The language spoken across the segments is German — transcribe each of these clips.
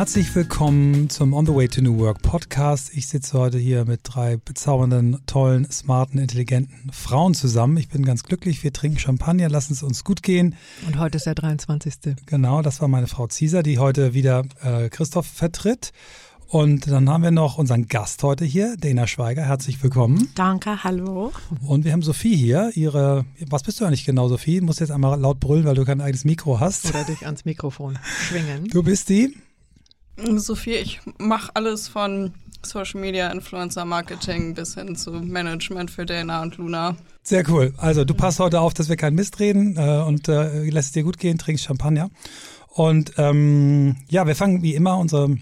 Herzlich willkommen zum On the Way to New Work Podcast. Ich sitze heute hier mit drei bezaubernden, tollen, smarten, intelligenten Frauen zusammen. Ich bin ganz glücklich. Wir trinken Champagner, lassen es uns gut gehen. Und heute ist der 23. Genau, das war meine Frau Cesar, die heute wieder äh, Christoph vertritt. Und dann haben wir noch unseren Gast heute hier, Dana Schweiger. Herzlich willkommen. Danke, hallo. Und wir haben Sophie hier. Ihre, was bist du eigentlich genau, Sophie? Du musst jetzt einmal laut brüllen, weil du kein eigenes Mikro hast. Oder dich ans Mikrofon schwingen. Du bist die? Sophie, ich mache alles von Social Media, Influencer Marketing bis hin zu Management für Dana und Luna. Sehr cool. Also du passt heute auf, dass wir keinen Mist reden äh, und äh, lässt es dir gut gehen, trinkst Champagner. Und ähm, ja, wir fangen wie immer unsere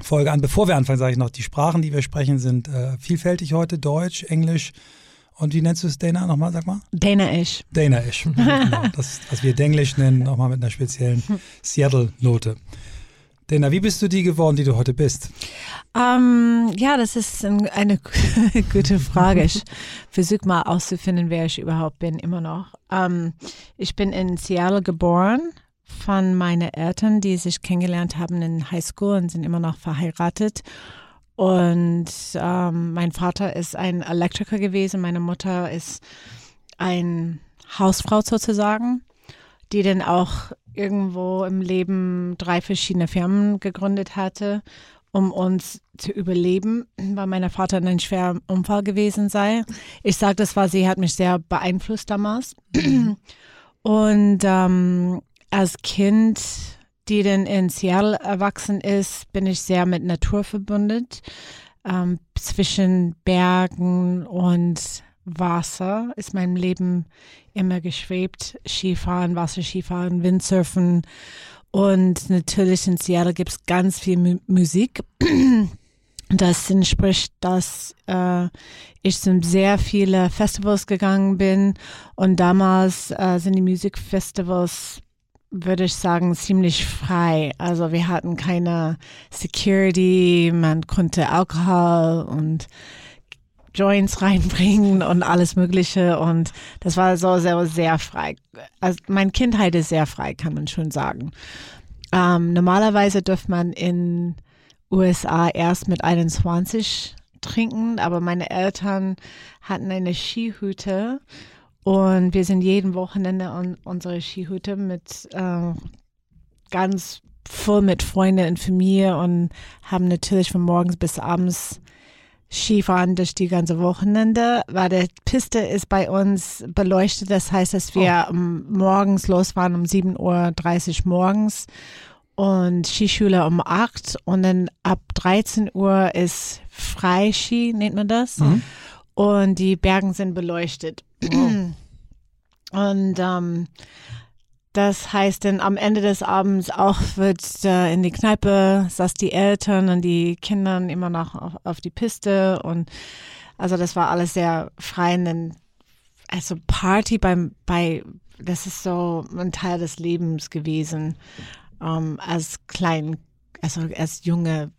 Folge an. Bevor wir anfangen, sage ich noch, die Sprachen, die wir sprechen, sind äh, vielfältig heute. Deutsch, Englisch und wie nennst du es, Dana, nochmal, sag mal? Dana-ish. Dana-ish, genau. Das, was wir Denglisch nennen, nochmal mit einer speziellen Seattle-Note. Dana, wie bist du die geworden, die du heute bist? Ähm, ja, das ist ein, eine gute Frage. Ich versuche mal auszufinden, wer ich überhaupt bin, immer noch. Ähm, ich bin in Seattle geboren von meinen Eltern, die sich kennengelernt haben in Highschool und sind immer noch verheiratet. Und ähm, mein Vater ist ein Elektriker gewesen, meine Mutter ist ein Hausfrau sozusagen, die dann auch irgendwo im Leben drei verschiedene Firmen gegründet hatte, um uns zu überleben, weil mein Vater in einem schweren Unfall gewesen sei. Ich sage das, weil sie hat mich sehr beeinflusst damals. Und ähm, als Kind, die dann in Seattle erwachsen ist, bin ich sehr mit Natur verbunden. Ähm, zwischen Bergen und Wasser ist mein Leben immer geschwebt. Skifahren, Wasserskifahren, Windsurfen. Und natürlich in Seattle gibt es ganz viel Mu Musik. Das entspricht, dass äh, ich zu sehr viele Festivals gegangen bin. Und damals äh, sind die Musikfestivals würde ich sagen, ziemlich frei. Also wir hatten keine Security, man konnte Alkohol und Joints reinbringen und alles Mögliche. Und das war so sehr, sehr frei. Also meine Kindheit ist sehr frei, kann man schon sagen. Ähm, normalerweise dürfte man in USA erst mit 21 trinken, aber meine Eltern hatten eine Skihütte und wir sind jeden Wochenende an unsere Skihütte mit äh, ganz voll mit Freunden und Familie und haben natürlich von morgens bis abends Skifahren durch die ganze Wochenende, weil die Piste ist bei uns beleuchtet. Das heißt, dass wir oh. morgens losfahren um 7.30 Uhr morgens und Skischule um 8 und dann ab 13 Uhr ist Freiski, nennt man das. Mhm. Und die Bergen sind beleuchtet. Wow. Und ähm, das heißt dann am Ende des Abends auch wird äh, in die Kneipe, saß die Eltern und die Kinder immer noch auf, auf, die Piste und also das war alles sehr frei. Und dann, also Party beim, bei, das ist so ein Teil des Lebens gewesen, ähm, als klein, also als junge,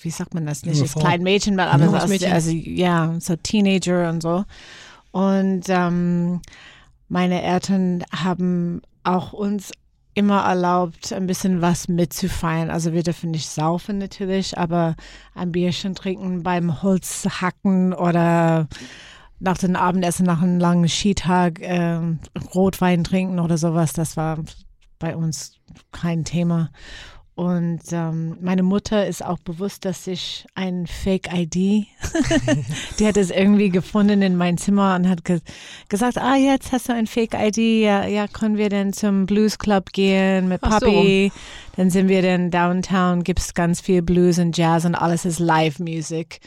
wie sagt man das nicht, als klein Mädchen, aber ja, als, also ja, so Teenager und so. Und ähm, meine Eltern haben auch uns immer erlaubt, ein bisschen was mitzufeiern. Also wir dürfen nicht saufen natürlich, aber ein Bierchen trinken beim Holzhacken oder nach dem Abendessen, nach einem langen Skitag äh, Rotwein trinken oder sowas. Das war bei uns kein Thema. Und ähm, meine Mutter ist auch bewusst, dass ich ein Fake-ID, die hat es irgendwie gefunden in mein Zimmer und hat ge gesagt, ah, jetzt hast du ein Fake-ID, ja, ja, können wir denn zum Blues Club gehen mit Papi? So. Dann sind wir dann downtown, gibt es ganz viel Blues und Jazz und alles ist Live-Music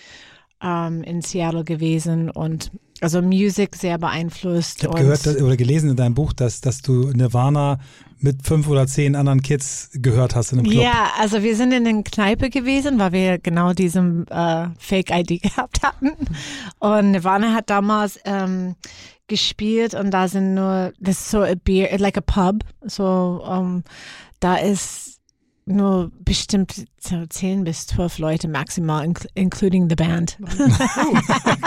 ähm, in Seattle gewesen und also Musik sehr beeinflusst. Ich habe gehört oder gelesen in deinem Buch, dass, dass du Nirvana mit fünf oder zehn anderen Kids gehört hast in einem Club. Ja, also wir sind in einer Kneipe gewesen, weil wir genau diesem äh, Fake-ID gehabt hatten. Und Nirvana hat damals ähm, gespielt und da sind nur, das ist so a beer, like a pub. So, um, da ist nur bestimmt so zehn bis zwölf Leute maximal, including the band. Oh,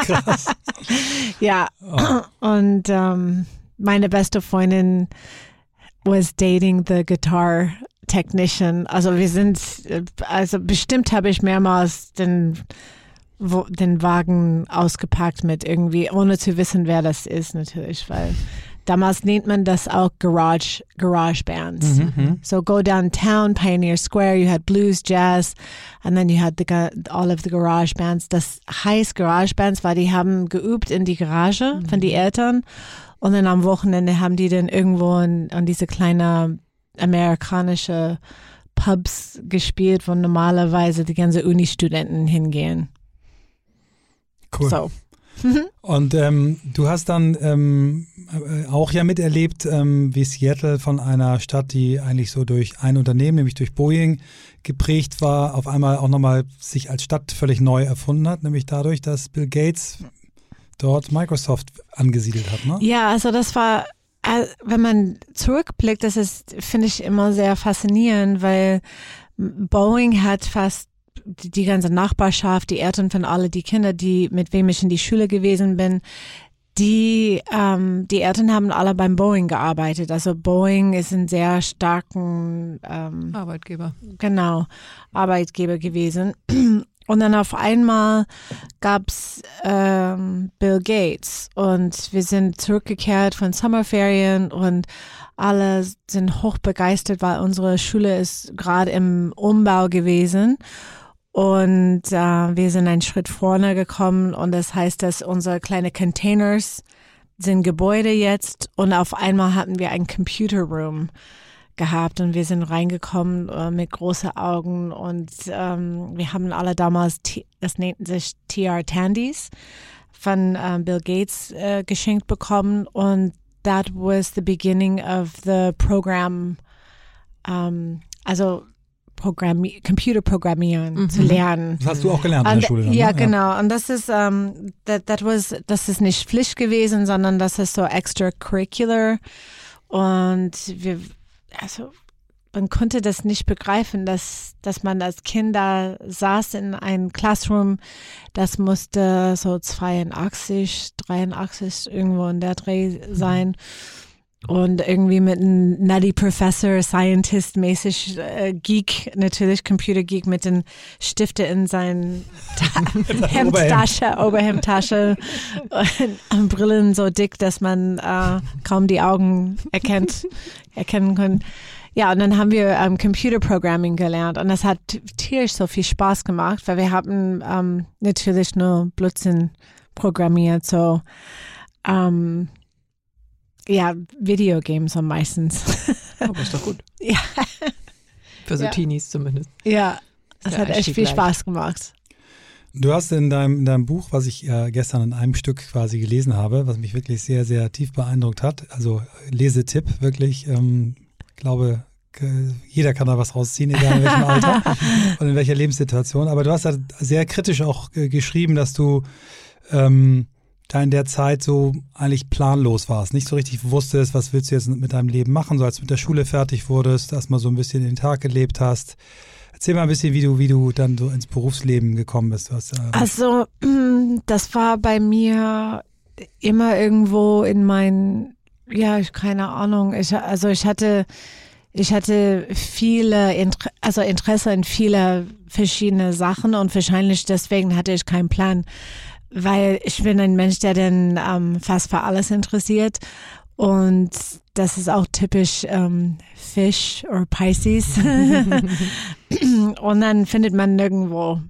krass. ja, oh. und um, meine beste Freundin was dating the guitar Technician. Also wir sind, äh, also bestimmt habe ich mehrmals den, den Wagen ausgepackt mit irgendwie, ohne zu wissen, wer das ist natürlich, weil damals nennt man das auch Garage, Garage Bands. Mhm. So go downtown, Pioneer Square, you had blues, jazz, and then you had the, all of the garage bands. Das heißt Garage Bands, weil die haben geübt in die Garage von die Eltern und dann am Wochenende haben die dann irgendwo in, an diese kleine amerikanische Pubs gespielt, wo normalerweise die ganze Uni-Studenten hingehen. Cool. So. Und ähm, du hast dann ähm, äh, auch ja miterlebt, ähm, wie Seattle von einer Stadt, die eigentlich so durch ein Unternehmen, nämlich durch Boeing, geprägt war, auf einmal auch nochmal sich als Stadt völlig neu erfunden hat, nämlich dadurch, dass Bill Gates dort Microsoft angesiedelt hat. Ne? Ja, also das war, äh, wenn man zurückblickt, das ist, finde ich immer sehr faszinierend, weil Boeing hat fast die, ganze Nachbarschaft, die Eltern von alle die Kinder, die mit wem ich in die Schule gewesen bin, die ähm, die Eltern haben alle beim Boeing gearbeitet. Also Boeing ist ein sehr starken ähm, Arbeitgeber. genau, Arbeitgeber gewesen. Und dann auf einmal gab's ähm, Bill Gates und wir sind zurückgekehrt von Sommerferien und alle sind hochbegeistert, weil unsere Schule ist gerade im Umbau gewesen. Und äh, wir sind einen Schritt vorne gekommen. Und das heißt, dass unsere kleine Containers sind Gebäude jetzt. Und auf einmal hatten wir einen Computer Room gehabt. Und wir sind reingekommen äh, mit großen Augen. Und ähm, wir haben alle damals, das nannten sich TR Tandies von ähm, Bill Gates äh, geschenkt bekommen. Und that was the beginning of the program, ähm, also Programmi Computerprogrammieren Mhm. zu lernen. Das hast du auch gelernt in der Schule. Dann, ja, ne? genau. Und das ist, ähm, that, that was, das ist nicht Pflicht gewesen, sondern das ist so extracurricular. Und wir, also, man konnte das nicht begreifen, dass, dass man als Kind da saß in einem Classroom, das musste so 82, 83 irgendwo in der Dreh sein. Und irgendwie mit einem Nutty Professor, Scientist mäßig, äh, Geek, natürlich Computer Geek mit den Stifte in seinen Ta Hemdtasche, Oberhemdtasche und Brillen so dick, dass man äh, kaum die Augen erkennt, erkennen kann. Ja, und dann haben wir ähm, Computer Programming gelernt und das hat tierisch so viel Spaß gemacht, weil wir haben ähm, natürlich nur Blödsinn programmiert, so ähm, ja, Videogames am meistens. Aber ist doch gut. ja, Für so Ja. Teenies zumindest. ja, das Der hat echt viel leicht. Spaß gemacht. Du hast in deinem, in deinem Buch, was ich äh, gestern in einem Stück quasi gelesen habe, was mich wirklich sehr, sehr tief beeindruckt hat, also Lesetipp, wirklich, ähm, glaube, jeder kann da was rausziehen, egal in welchem Alter und in welcher Lebenssituation. Aber du hast da sehr kritisch auch geschrieben, dass du ähm, da in der Zeit so eigentlich planlos warst, nicht so richtig wusstest, was willst du jetzt mit deinem Leben machen, so als du mit der Schule fertig wurdest, erstmal so ein bisschen den Tag gelebt hast. Erzähl mal ein bisschen, wie du, wie du dann so ins Berufsleben gekommen bist. Hast, äh, Also, das war bei mir immer irgendwo in mein, ja, ich- keine Ahnung. Ich, also ich hatte, ich hatte viele, Inter also Interesse in viele verschiedene Sachen und wahrscheinlich deswegen hatte ich keinen Plan, weil ich bin ein Mensch, der dann ähm, fast für alles interessiert und das ist auch typisch ähm, Fish oder Pisces. und dann findet man nirgendwo.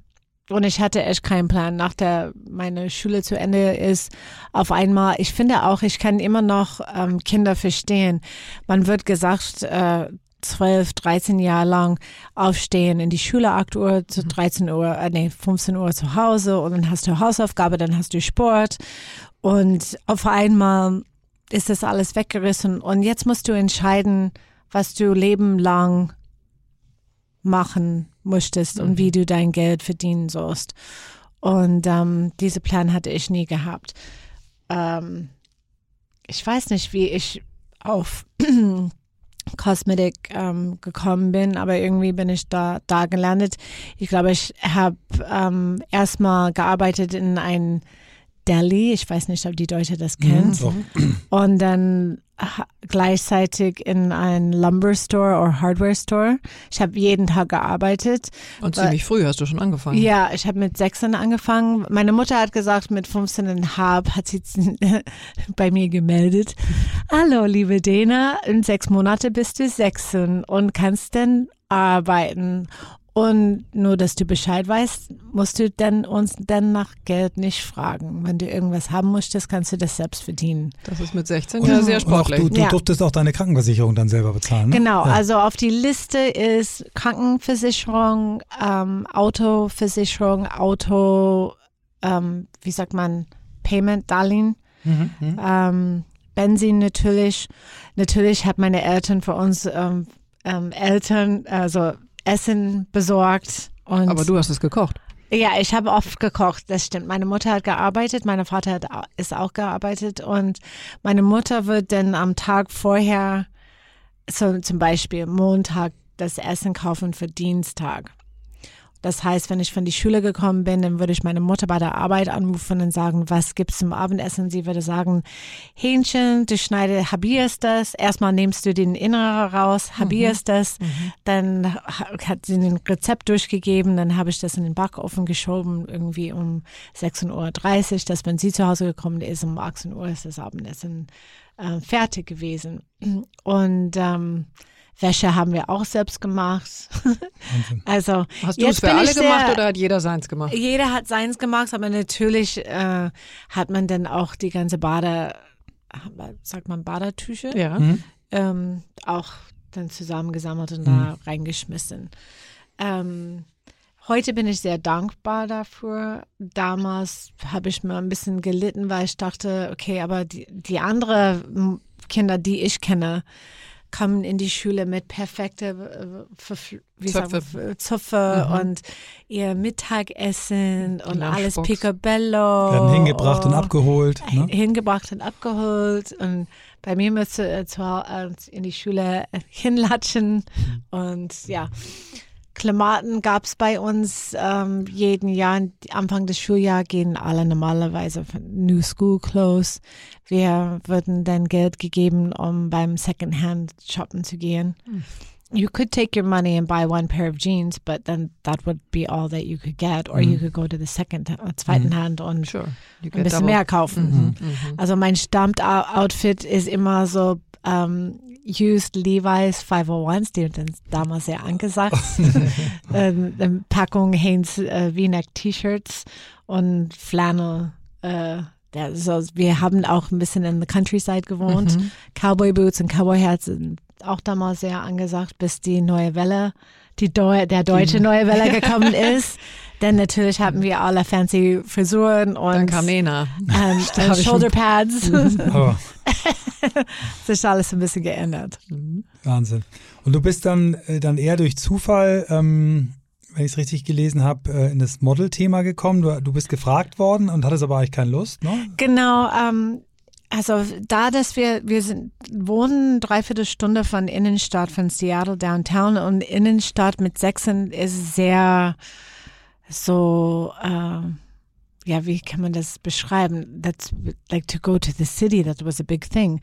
Und ich hatte echt keinen Plan. Nach der meine Schule zu Ende ist, auf einmal, ich finde auch, ich kann immer noch ähm, Kinder verstehen. Man wird gesagt, äh, 12, 13 Jahre lang aufstehen in die Schule, 8 Uhr zu 13 Uhr, äh, nee, 15 Uhr zu Hause und dann hast du Hausaufgabe, dann hast du Sport und auf einmal ist das alles weggerissen und jetzt musst du entscheiden, was du Leben lang machen möchtest und wie du dein Geld verdienen sollst. Und ähm, diese Plan hatte ich nie gehabt. Ähm, ich weiß nicht, wie ich auf Cosmetic ähm, gekommen bin, aber irgendwie bin ich da, da gelandet. Ich glaube, ich habe ähm, erstmal gearbeitet in ein Deli. Ich weiß nicht, ob die Leute das kennt. doch. Und dann gleichzeitig in ein Lumber Store oder Hardware Store. Ich habe jeden Tag gearbeitet. Und ziemlich früh hast du schon angefangen. Ja, ich habe mit 16 angefangen. Meine Mutter hat gesagt, mit 15,5 hat sie bei mir gemeldet. Hallo, liebe Dena, in sechs Monate bist du 16 und kannst dann arbeiten. Und nur, dass du Bescheid weißt, musst du dann uns dann nach Geld nicht fragen. Wenn du irgendwas haben möchtest, kannst du das selbst verdienen. Das ist mit 16 Und, ja sehr sportlich. du, du Ja. durftest auch deine Krankenversicherung dann selber bezahlen. Ne? Genau, Ja. also auf die Liste ist Krankenversicherung, ähm, Autoversicherung, Auto, ähm, wie sagt man, Payment, Darlehen, Mhm, mhm. ähm, Benzin natürlich. Natürlich hat meine Eltern für uns ähm, ähm, Eltern, also Essen besorgt. Und Aber du hast es gekocht. ja, ich habe oft gekocht, das stimmt. Meine Mutter hat gearbeitet, mein Vater hat, ist auch gearbeitet und meine Mutter wird dann am Tag vorher, so zum Beispiel Montag, das Essen kaufen für Dienstag. Das heißt, wenn ich von die Schule gekommen bin, dann würde ich meine Mutter bei der Arbeit anrufen und sagen, was gibt's zum Abendessen? Sie würde sagen, Hähnchen, du schneidest, habierst das. Erstmal nimmst du den Inneren raus, habierst das. Dann ha- hat sie ein Rezept durchgegeben, dann habe ich das in den Backofen geschoben, irgendwie um 16.30 Uhr, dass wenn sie zu Hause gekommen ist, um 18 Uhr ist das Abendessen äh, fertig gewesen. Und ähm, Wäsche haben wir auch selbst gemacht. Also Hast du es für alle ich sehr- gemacht oder hat jeder seins gemacht? jeder hat seins gemacht, aber natürlich äh, hat man dann auch die ganze Bade, sagt man Badertücher, Ja. Mhm. ähm, auch dann zusammengesammelt und Mhm. da reingeschmissen. Ähm, heute bin ich sehr dankbar dafür. Damals habe ich mir ein bisschen gelitten, weil ich dachte, okay, aber die, die anderen Kinder, die ich kenne, kommen in die Schule mit perfekte äh, sagt man, Zöpfe. Zöpfe Mhm. und ihr Mittagessen und alles picobello. Werden hingebracht und abgeholt. Ne? hingebracht und abgeholt und bei mir müsste äh, zu, äh, in die Schule äh, hinlatschen und ja. Klimaten gab es bei uns ähm, jeden Jahr. Anfang des Schuljahres gehen alle normalerweise New School Clothes. Wir würden dann Geld gegeben, um beim Secondhand shoppen zu gehen. You could take your money and buy one pair of jeans, but then that would be all that you could get. Or you Mhm. could go to the second, äh, zweiten Hand und Sure. You ein bisschen double. mehr kaufen. Mhm. Mhm. Also mein Stammoutfit ist immer so ähm, used Levi's 501s, die sind damals sehr angesagt. ähm, Packung Hanes äh, V-Neck T-Shirts und Flannel. Äh, so, wir haben auch ein bisschen in the Countryside gewohnt. Mhm. Cowboy Boots und Cowboy Hats sind auch damals sehr angesagt, bis die neue Welle, die Deu der deutsche neue Welle gekommen ist. Denn natürlich hatten wir alle fancy Frisuren und Dann kam Nena. ähm, äh, schon- Shoulderpads. Aber ist alles ein bisschen geändert. Wahnsinn. Und du bist dann, äh, dann eher durch Zufall, ähm, wenn ich es richtig gelesen habe, äh, in das Model-Thema gekommen. Du, du bist gefragt worden und hattest aber eigentlich keine Lust, ne? Genau, ähm, also da, dass wir, wir sind, wohnen dreiviertel Stunde von Innenstadt, von Seattle Downtown und Innenstadt mit Sechsen ist sehr so, äh, ja, wie kann man das beschreiben? That's like to go to the city, that was a big thing.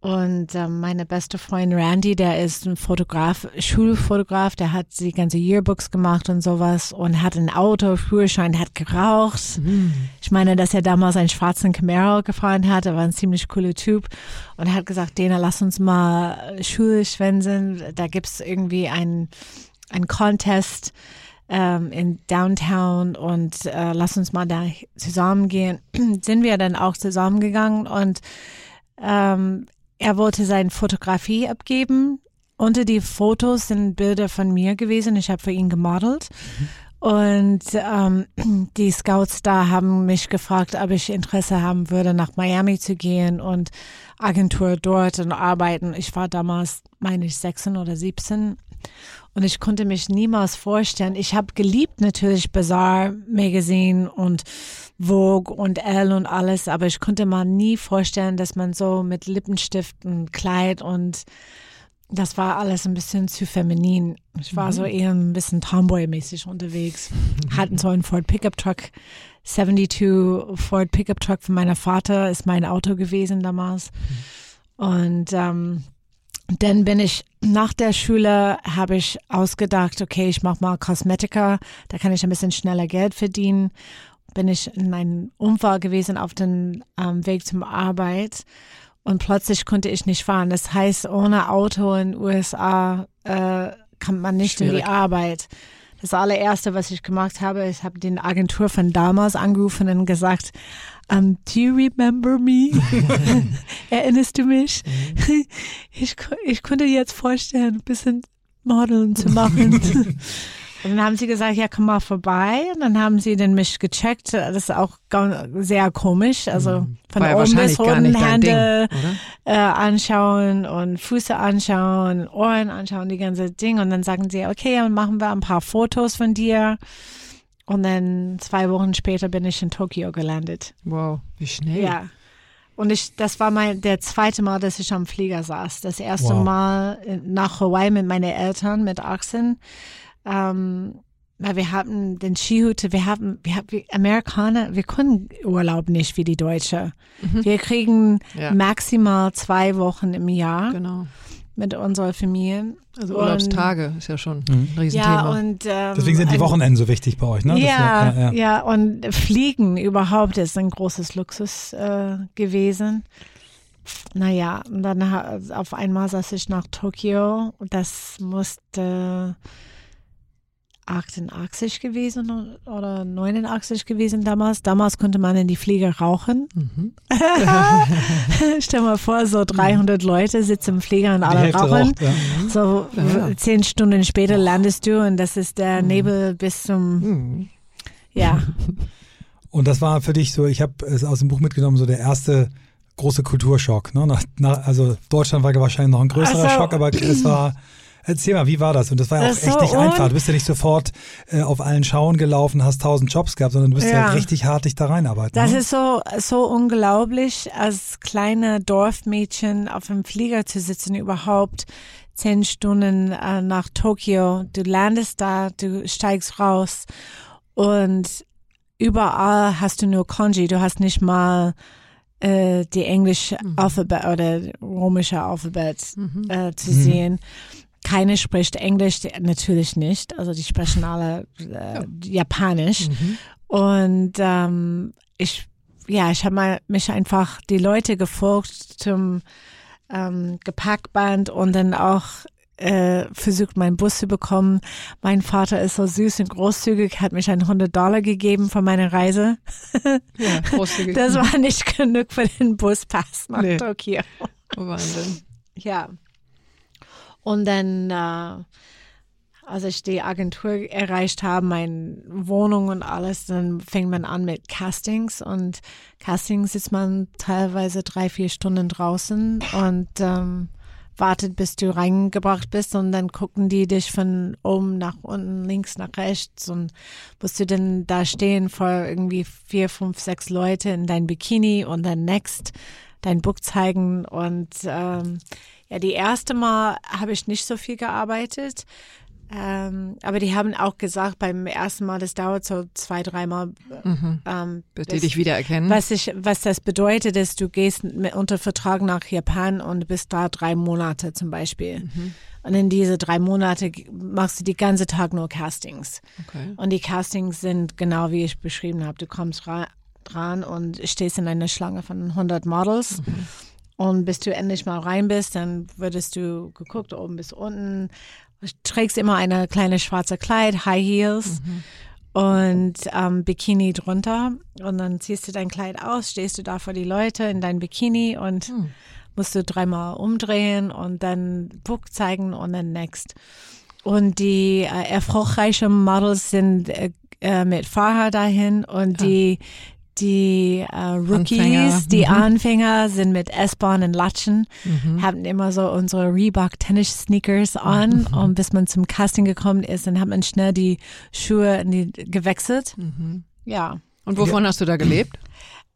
Und ähm, meine beste Freundin Randy, der ist ein Fotograf, Schulfotograf, der hat die ganze Yearbooks gemacht und sowas und hat ein Auto, Führerschein, hat geraucht. Ich meine, dass er damals einen schwarzen Camaro gefahren hat, er war ein ziemlich cooler Typ und hat gesagt, Dena, lass uns mal Schule schwänzen. Da gibt's irgendwie ein, ein Contest ähm, in Downtown und äh, lass uns mal da zusammengehen. Sind wir dann auch zusammengegangen und ähm, er wollte seine Fotografie abgeben. Unter die Fotos sind Bilder von mir gewesen. Ich habe für ihn gemodelt. Und ähm, die Scouts da haben mich gefragt, ob ich Interesse haben würde, nach Miami zu gehen und Agentur dort und arbeiten. Ich war damals, meine ich, 16 oder 17. Und ich konnte mich niemals vorstellen. Ich habe geliebt natürlich Bazaar Magazine und Vogue und Elle und alles, aber ich konnte mal nie vorstellen, dass man so mit Lippenstift und Kleid und das war alles ein bisschen zu feminin. Ich war so eher ein bisschen Tomboy-mäßig unterwegs. Hatten so einen Ford Pickup Truck, 72 Ford Pickup Truck von meiner Vater ist mein Auto gewesen damals. Und ähm, dann bin ich nach der Schule habe ich ausgedacht, okay, ich mache mal Kosmetika, da kann ich ein bisschen schneller Geld verdienen. Bin ich in einem Unfall gewesen auf dem ähm, Weg zum Arbeit und plötzlich konnte ich nicht fahren. Das heißt, ohne Auto in den USA äh, kommt man nicht Schwierig. in die Arbeit. Das allererste, was ich gemacht habe, ich habe den Agentur von damals angerufen und gesagt, um, do you remember me? Erinnerst du mich? Ich, ko- ich konnte jetzt vorstellen, ein bisschen Modeln zu machen. Und dann haben sie gesagt, ja, komm mal vorbei. Und dann haben sie dann mich gecheckt. Das ist auch sehr komisch. Also von War oben bis unten Ding, Hände oder? äh, anschauen und Füße anschauen, Ohren anschauen, die ganze Ding. Und dann sagen sie, okay, dann machen wir ein paar Fotos von dir. Und dann zwei Wochen später bin ich in Tokio gelandet. Wow, wie schnell. Ja. Und ich, das war mein, der zweite Mal, dass ich am Flieger saß. Das erste Wow. Mal nach Hawaii mit meinen Eltern, mit Achsen. Ähm, weil wir hatten den Skihütte, wir haben, wir haben, wir Amerikaner, wir können Urlaub nicht wie die Deutsche. Wir kriegen Ja. maximal zwei Wochen im Jahr Genau. mit unseren Familien. Also Und- Urlaubstage ist ja schon Mhm. ein Riesenthema. Ja, und ähm, Deswegen sind die Wochenenden so wichtig bei euch, ne? Ja, ja, ja, ja. und Fliegen überhaupt ist ein großes Luxus äh, gewesen. Naja, und dann auf einmal saß ich nach Tokio. Das musste 88 gewesen oder 89 gewesen damals. Damals konnte man in die Flieger rauchen. Mhm. Stell mal vor, so 300 Leute sitzen im Flieger und alle rauchen. raucht, ja. So Ja. zehn Stunden später landest du und das ist der Nebel bis zum, Mhm. ja. Und das war für dich so, ich habe es aus dem Buch mitgenommen, so der erste große Kulturschock. Ne? Nach, nach, also Deutschland war wahrscheinlich noch ein größerer Ach so. Schock, aber es war, erzähl mal, wie war das? Und das war ja auch echt so nicht einfach. Du bist ja nicht sofort äh, auf allen Schauen gelaufen, hast tausend Jobs gehabt, sondern du bist ja, Ja. richtig hart dich da reinarbeiten. Das ne? ist so, so unglaublich, als kleine Dorfmädchen auf dem Flieger zu sitzen, überhaupt zehn Stunden äh, nach Tokio. Du landest da, du steigst raus und überall hast du nur Kanji. Du hast nicht mal äh, die englische Alphabet oder römische Alphabet äh, zu sehen. Keine spricht Englisch, natürlich nicht. Also die sprechen alle äh, Japanisch. Und ähm, ich, ja, ich habe mich einfach die Leute gefolgt zum ähm, Gepäckband und dann auch äh, versucht, meinen Bus zu bekommen. Mein Vater ist so süß und großzügig, hat mich ein 100 Dollar gegeben für meine Reise. Ja, großzügig. Das war nicht genug für den Buspass nach Nee. Tokio. Wahnsinn. Ja. Und dann, äh, als ich die Agentur erreicht habe, meine Wohnung und alles, dann fängt man an mit Castings. Und Castings ist man teilweise drei, vier Stunden draußen und ähm, wartet, bis du reingebracht bist. Und dann gucken die dich von oben nach unten, links nach rechts. Und musst du dann da stehen vor irgendwie vier, fünf, sechs Leute in dein Bikini und dann next dein Book zeigen. Und ähm, ja, die erste Mal habe ich nicht so viel gearbeitet. Ähm, aber die haben auch gesagt, beim ersten Mal, das dauert so zwei, dreimal. Ähm, Bis die dich wiedererkennen. was, ich, was das bedeutet, ist, du gehst mit, unter Vertrag nach Japan und bist da drei Monate zum Beispiel. Und in diese drei Monate machst du die ganze Tag nur Castings. Okay. Und die Castings sind genau wie ich beschrieben habe. Du kommst ra dran und stehst in einer Schlange von 100 Models. Und bis du endlich mal rein bist, dann würdest du geguckt, oben bis unten. Trägst immer eine kleine schwarze Kleid, High Heels und ähm, Bikini drunter. Und dann ziehst du dein Kleid aus, stehst du da vor die Leute in dein Bikini und musst du dreimal umdrehen und dann Book zeigen und dann next. Und die äh, erfolgreichen Models sind äh, äh, mit Fahrer dahin und die die äh, Rookies, Anfänger, die mhm. Anfänger sind mit S-Bahn und Latschen, haben immer so unsere Reebok Tennis Sneakers an und bis man zum Casting gekommen ist, dann hat man schnell die Schuhe in die, gewechselt. Ja. Und wovon hast du da gelebt?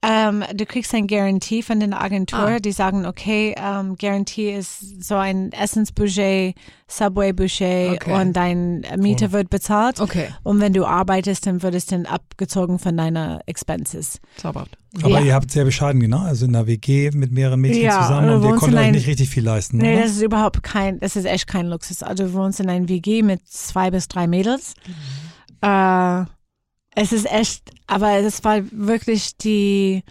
Ähm, du kriegst ein Garantie von der Agentur. Ah. Die sagen, okay, ähm, Garantie ist so ein Essensbudget, Subway-Budget Okay. und dein Miete Oh. wird bezahlt. Okay, Und wenn du arbeitest, dann wird es dann abgezogen von deiner Expenses. zauberhaft. Aber Ja. ihr habt sehr bescheiden, genau. Also in einer WG mit mehreren Mädchen Ja, zusammen und ihr konntet euch ein- nicht richtig viel leisten. Nee, oder? das ist überhaupt kein, das ist echt kein Luxus. Also du wohnst in einem WG mit zwei bis drei Mädels. Äh, es ist echt, aber es war wirklich die,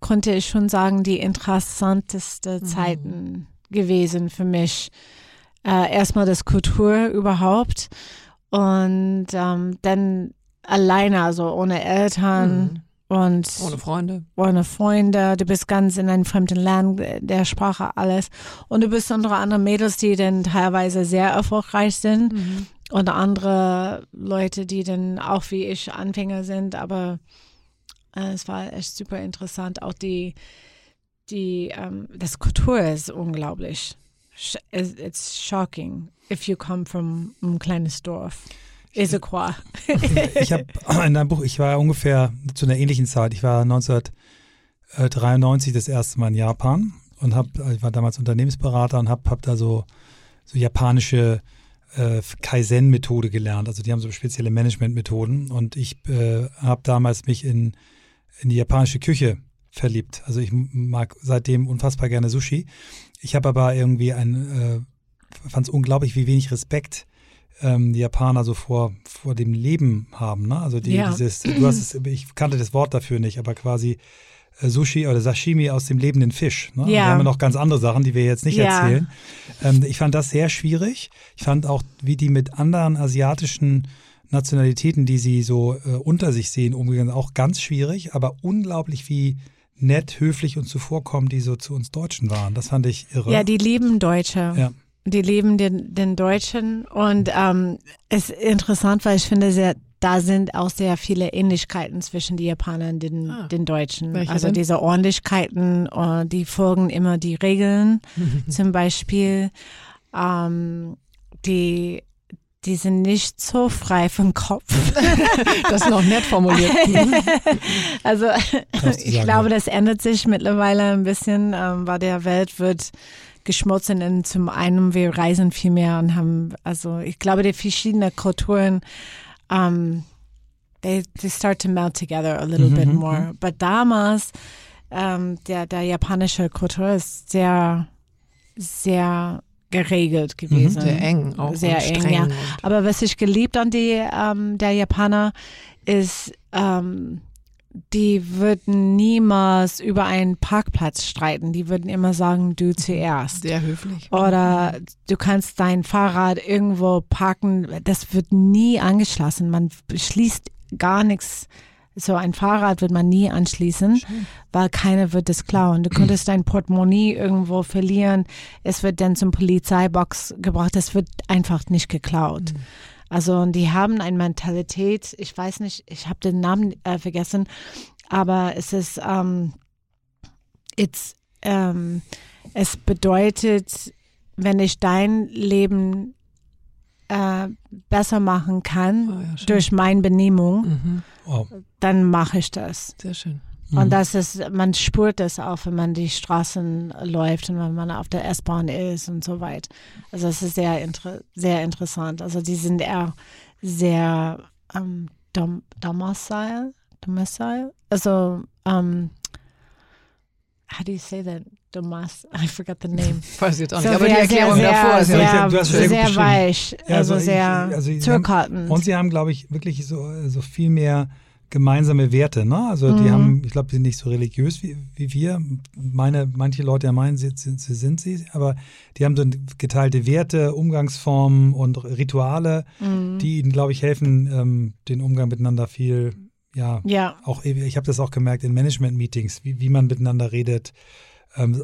konnte ich schon sagen, die interessanteste Zeiten gewesen für mich. Äh, erstmal das Kultur überhaupt und ähm, dann alleine, also ohne Eltern und Mhm. Ohne Freunde. ohne Freunde, du bist ganz in einem fremden Land, der Sprache, alles. Und du bist unter anderem Mädels, die dann teilweise sehr erfolgreich sind Mhm. Und andere Leute, die dann auch wie ich Anfänger sind, aber äh, es war echt super interessant. Auch die, die, ähm, das Kultur ist unglaublich. It's it's shocking if you come from ein kleines Dorf. Issaquah. ich habe in deinem Buch, ich war ungefähr zu einer ähnlichen Zeit. Ich war 1993 das erste Mal in Japan und hab, ich war damals Unternehmensberater und habe hab da so, so japanische äh, Kaizen-Methode gelernt. Also die haben so spezielle Management-Methoden und ich äh, habe damals mich in, in die japanische Küche verliebt. Also ich mag seitdem unfassbar gerne Sushi. Ich habe aber irgendwie ein, äh, fand es unglaublich, wie wenig Respekt ähm, die Japaner so vor, vor dem Leben haben. Ne? Also die, Ja. dieses, du hast es, ich kannte das Wort dafür nicht, aber quasi Sushi oder Sashimi aus dem lebenden Fisch. Ne? Und Ja. Wir haben ja noch ganz andere Sachen, die wir jetzt nicht Ja. erzählen. Ähm, ich fand das sehr schwierig. Ich fand auch, wie die mit anderen asiatischen Nationalitäten, die sie so äh, unter sich sehen, umgegangen, sind, auch ganz schwierig, aber unglaublich, wie nett, höflich und zuvorkommend die so zu uns Deutschen waren. Das fand ich irre. Ja, die lieben Deutsche. Ja. Die lieben den, den Deutschen und ähm, es ist interessant, weil ich finde, sehr, da sind auch sehr viele Ähnlichkeiten zwischen den Japanern und den, Ah. den Deutschen. Also denn? diese Ordentlichkeiten, äh, die folgen immer die Regeln. Zum Beispiel, ähm, die, die sind nicht so frei vom Kopf. Das ist noch nett formuliert. Also ich glaube, das ändert sich mittlerweile ein bisschen, ähm, weil der Welt wird geschmutzt und zum einen wir reisen viel mehr und haben, also ich glaube, die verschiedenen Kulturen, um, they, they start to melt together a little Mhm, bit mhm, more. But damals, ähm, der, der japanische Kultur ist sehr, sehr geregelt gewesen. Sehr eng auch. Sehr und eng, streng ja. Aber was ich geliebt an die ähm, der Japaner ist, ähm, die würden niemals über einen Parkplatz streiten. Die würden immer sagen, du zuerst. Sehr höflich. Oder du kannst dein Fahrrad irgendwo parken. Das wird nie angeschlossen. Man schließt gar nichts. So ein Fahrrad wird man nie anschließen, weil keiner wird es klauen. Du könntest dein Portemonnaie irgendwo verlieren. Es wird dann zum Polizeibox gebracht. Es wird einfach nicht geklaut. Also und die haben eine Mentalität, ich weiß nicht, ich habe den Namen äh, vergessen, aber es ist, ähm, it's, ähm, es bedeutet, wenn ich dein Leben äh, besser machen kann Oh ja, durch meine Benehmung, Mhm. Wow. dann mache ich das. Sehr schön. Mhm. Und das ist, man spürt das auch, wenn man die Straßen läuft und wenn man auf der S-Bahn ist und so weit. Also es ist sehr, inter sehr interessant. Also die sind eher sehr ähm, dom domicile, domicile. Also um, how do you say that? Domas, I forgot the name. Weiß ich jetzt auch So nicht. Aber die sehr, Erklärung sehr, davor ist sehr, ja sehr- du hast sehr sehr weich, Ja, also, also sehr also haben- zurückhaltend. Und sie haben, glaube ich, wirklich so, so viel mehr gemeinsame Werte. Ne? Also die Mhm. haben, ich glaube, die sind nicht so religiös wie, wie wir. Meine, manche Leute ja meinen, sie, sie, sie sind sie, aber die haben so geteilte Werte, Umgangsformen und Rituale, Mhm. die ihnen, glaube ich, helfen, ähm, den Umgang miteinander viel, ja, ja, auch, ich habe das auch gemerkt in Management-Meetings, wie, wie man miteinander redet. Ähm,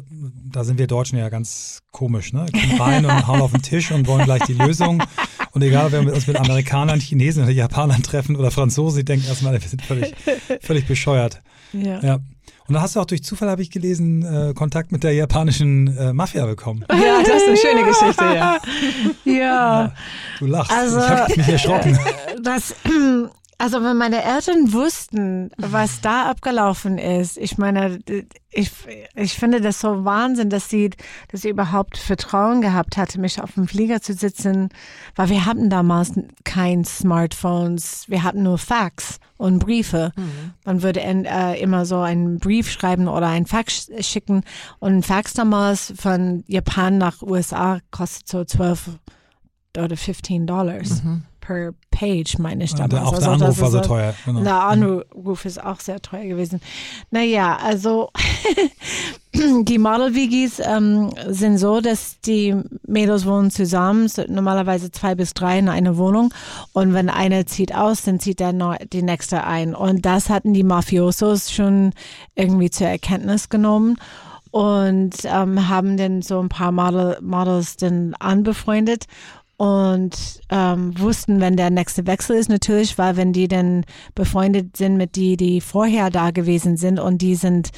da sind wir Deutschen ja ganz komisch, ne? Kommen rein und hauen auf den Tisch und wollen gleich die Lösung. Und egal, ob wir uns mit Amerikanern, Chinesen oder Japanern treffen oder Franzosen, die denken erstmal, wir sind völlig, völlig bescheuert. ja. Ja. Und da hast du auch durch Zufall, habe ich gelesen, äh, Kontakt mit der japanischen äh, Mafia bekommen. Ja, das ist eine schöne Geschichte, ja. ja. Du lachst. Also, ich habe mich erschrocken. Das, Also wenn meine Eltern wussten, was da abgelaufen ist, ich meine, ich, ich finde das so Wahnsinn, dass sie, dass sie überhaupt Vertrauen gehabt hatte, mich auf dem Flieger zu sitzen, weil wir hatten damals kein Smartphones, wir hatten nur Fax und Briefe. Mhm. Man würde äh, immer so einen Brief schreiben oder einen Fax schicken und ein Fax damals von Japan nach USA kostet so 12 oder 15 Dollars. Mhm per Page, meine ich damals. Ja, auch der also, Anruf war so teuer. Genau. Der Anruf ist auch sehr teuer gewesen. Naja, also die Model-Wigis ähm, sind so, dass die Mädels wohnen zusammen, normalerweise zwei bis drei in einer Wohnung. Und wenn eine zieht aus, dann zieht der neu, die nächste ein. Und das hatten die Mafiosos schon irgendwie zur Erkenntnis genommen und ähm, haben dann so ein paar Model, Models dann anbefreundet und ähm, wussten, wenn der nächste Wechsel ist, natürlich, weil wenn die dann befreundet sind mit die, die vorher da gewesen sind und die sind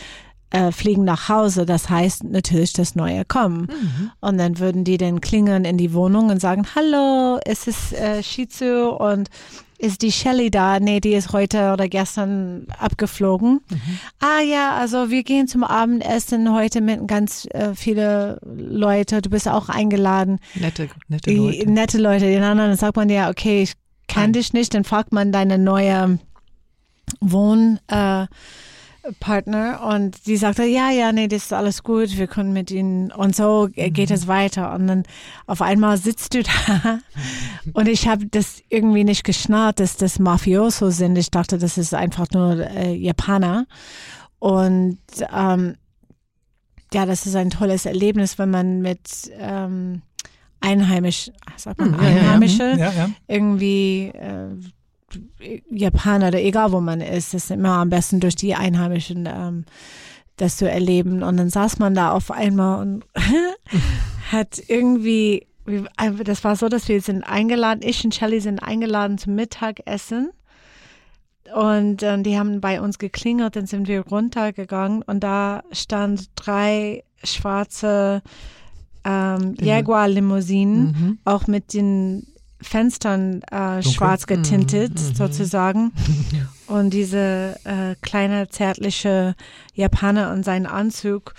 äh, fliegen nach Hause, das heißt natürlich das Neue kommen. Mhm. Und dann würden die dann klingeln in die Wohnung und sagen, hallo, es ist äh, Shizu und ist die Shelly da? Nee, die ist heute oder gestern abgeflogen. Mhm. Ah ja, also wir gehen zum Abendessen heute mit ganz äh, viele Leute. Du bist auch eingeladen. Nette, nette Leute. Nette Leute. Dann sagt man ja, okay, ich kenne dich nicht. Dann fragt man deine neue Wohn... Äh, Partner und die sagte, ja, ja, nee, das ist alles gut, wir können mit ihnen und so geht mhm. es weiter und dann auf einmal sitzt du da und ich habe das irgendwie nicht geschnarrt, dass das Mafioso sind. Ich dachte, das ist einfach nur äh, Japaner und ähm, ja, das ist ein tolles Erlebnis, wenn man mit ähm, Einheimisch, sagt man Einheimische, ja, ja. irgendwie äh, Japaner oder egal wo man ist, ist immer am besten durch die Einheimischen ähm, das zu erleben. Und dann saß man da auf einmal und hat irgendwie, das war so, dass wir sind eingeladen, ich und Shelly sind eingeladen zum Mittagessen. Und äh, die haben bei uns geklingelt, dann sind wir runtergegangen und da stand drei schwarze ähm, Jaguar-Limousinen, mhm. auch mit den Fenstern äh, schwarz getintet, mhm. sozusagen. Und diese äh, kleine, zärtliche Japaner und seinen Anzug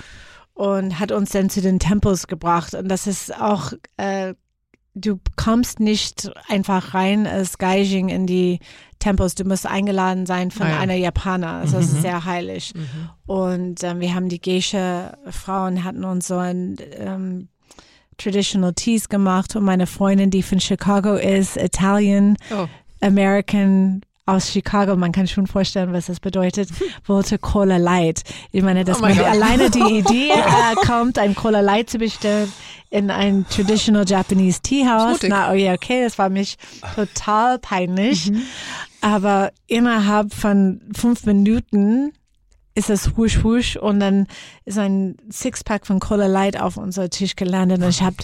und hat uns dann zu den Tempels gebracht. Und das ist auch, äh, du kommst nicht einfach rein als Gaijin in die Tempels. Du musst eingeladen sein von ah, ja. einer Japaner. Also mhm. das ist mhm. sehr heilig. Mhm. Und ähm, wir haben die Geisha-Frauen hatten uns so ein ähm, Traditional Teas gemacht und meine Freundin, die von Chicago ist, Italian, oh. American, aus Chicago, man kann schon vorstellen, was das bedeutet, wollte Cola Light. Ich meine, dass oh man alleine die Idee äh, kommt, ein Cola Light zu bestellen in ein Traditional Japanese Tea House. Na, oh ja, okay, das war mich total peinlich. Mhm. Aber innerhalb von fünf Minuten ist es husch husch und dann ist ein Sixpack von Cola Light auf unser Tisch gelandet und ich habe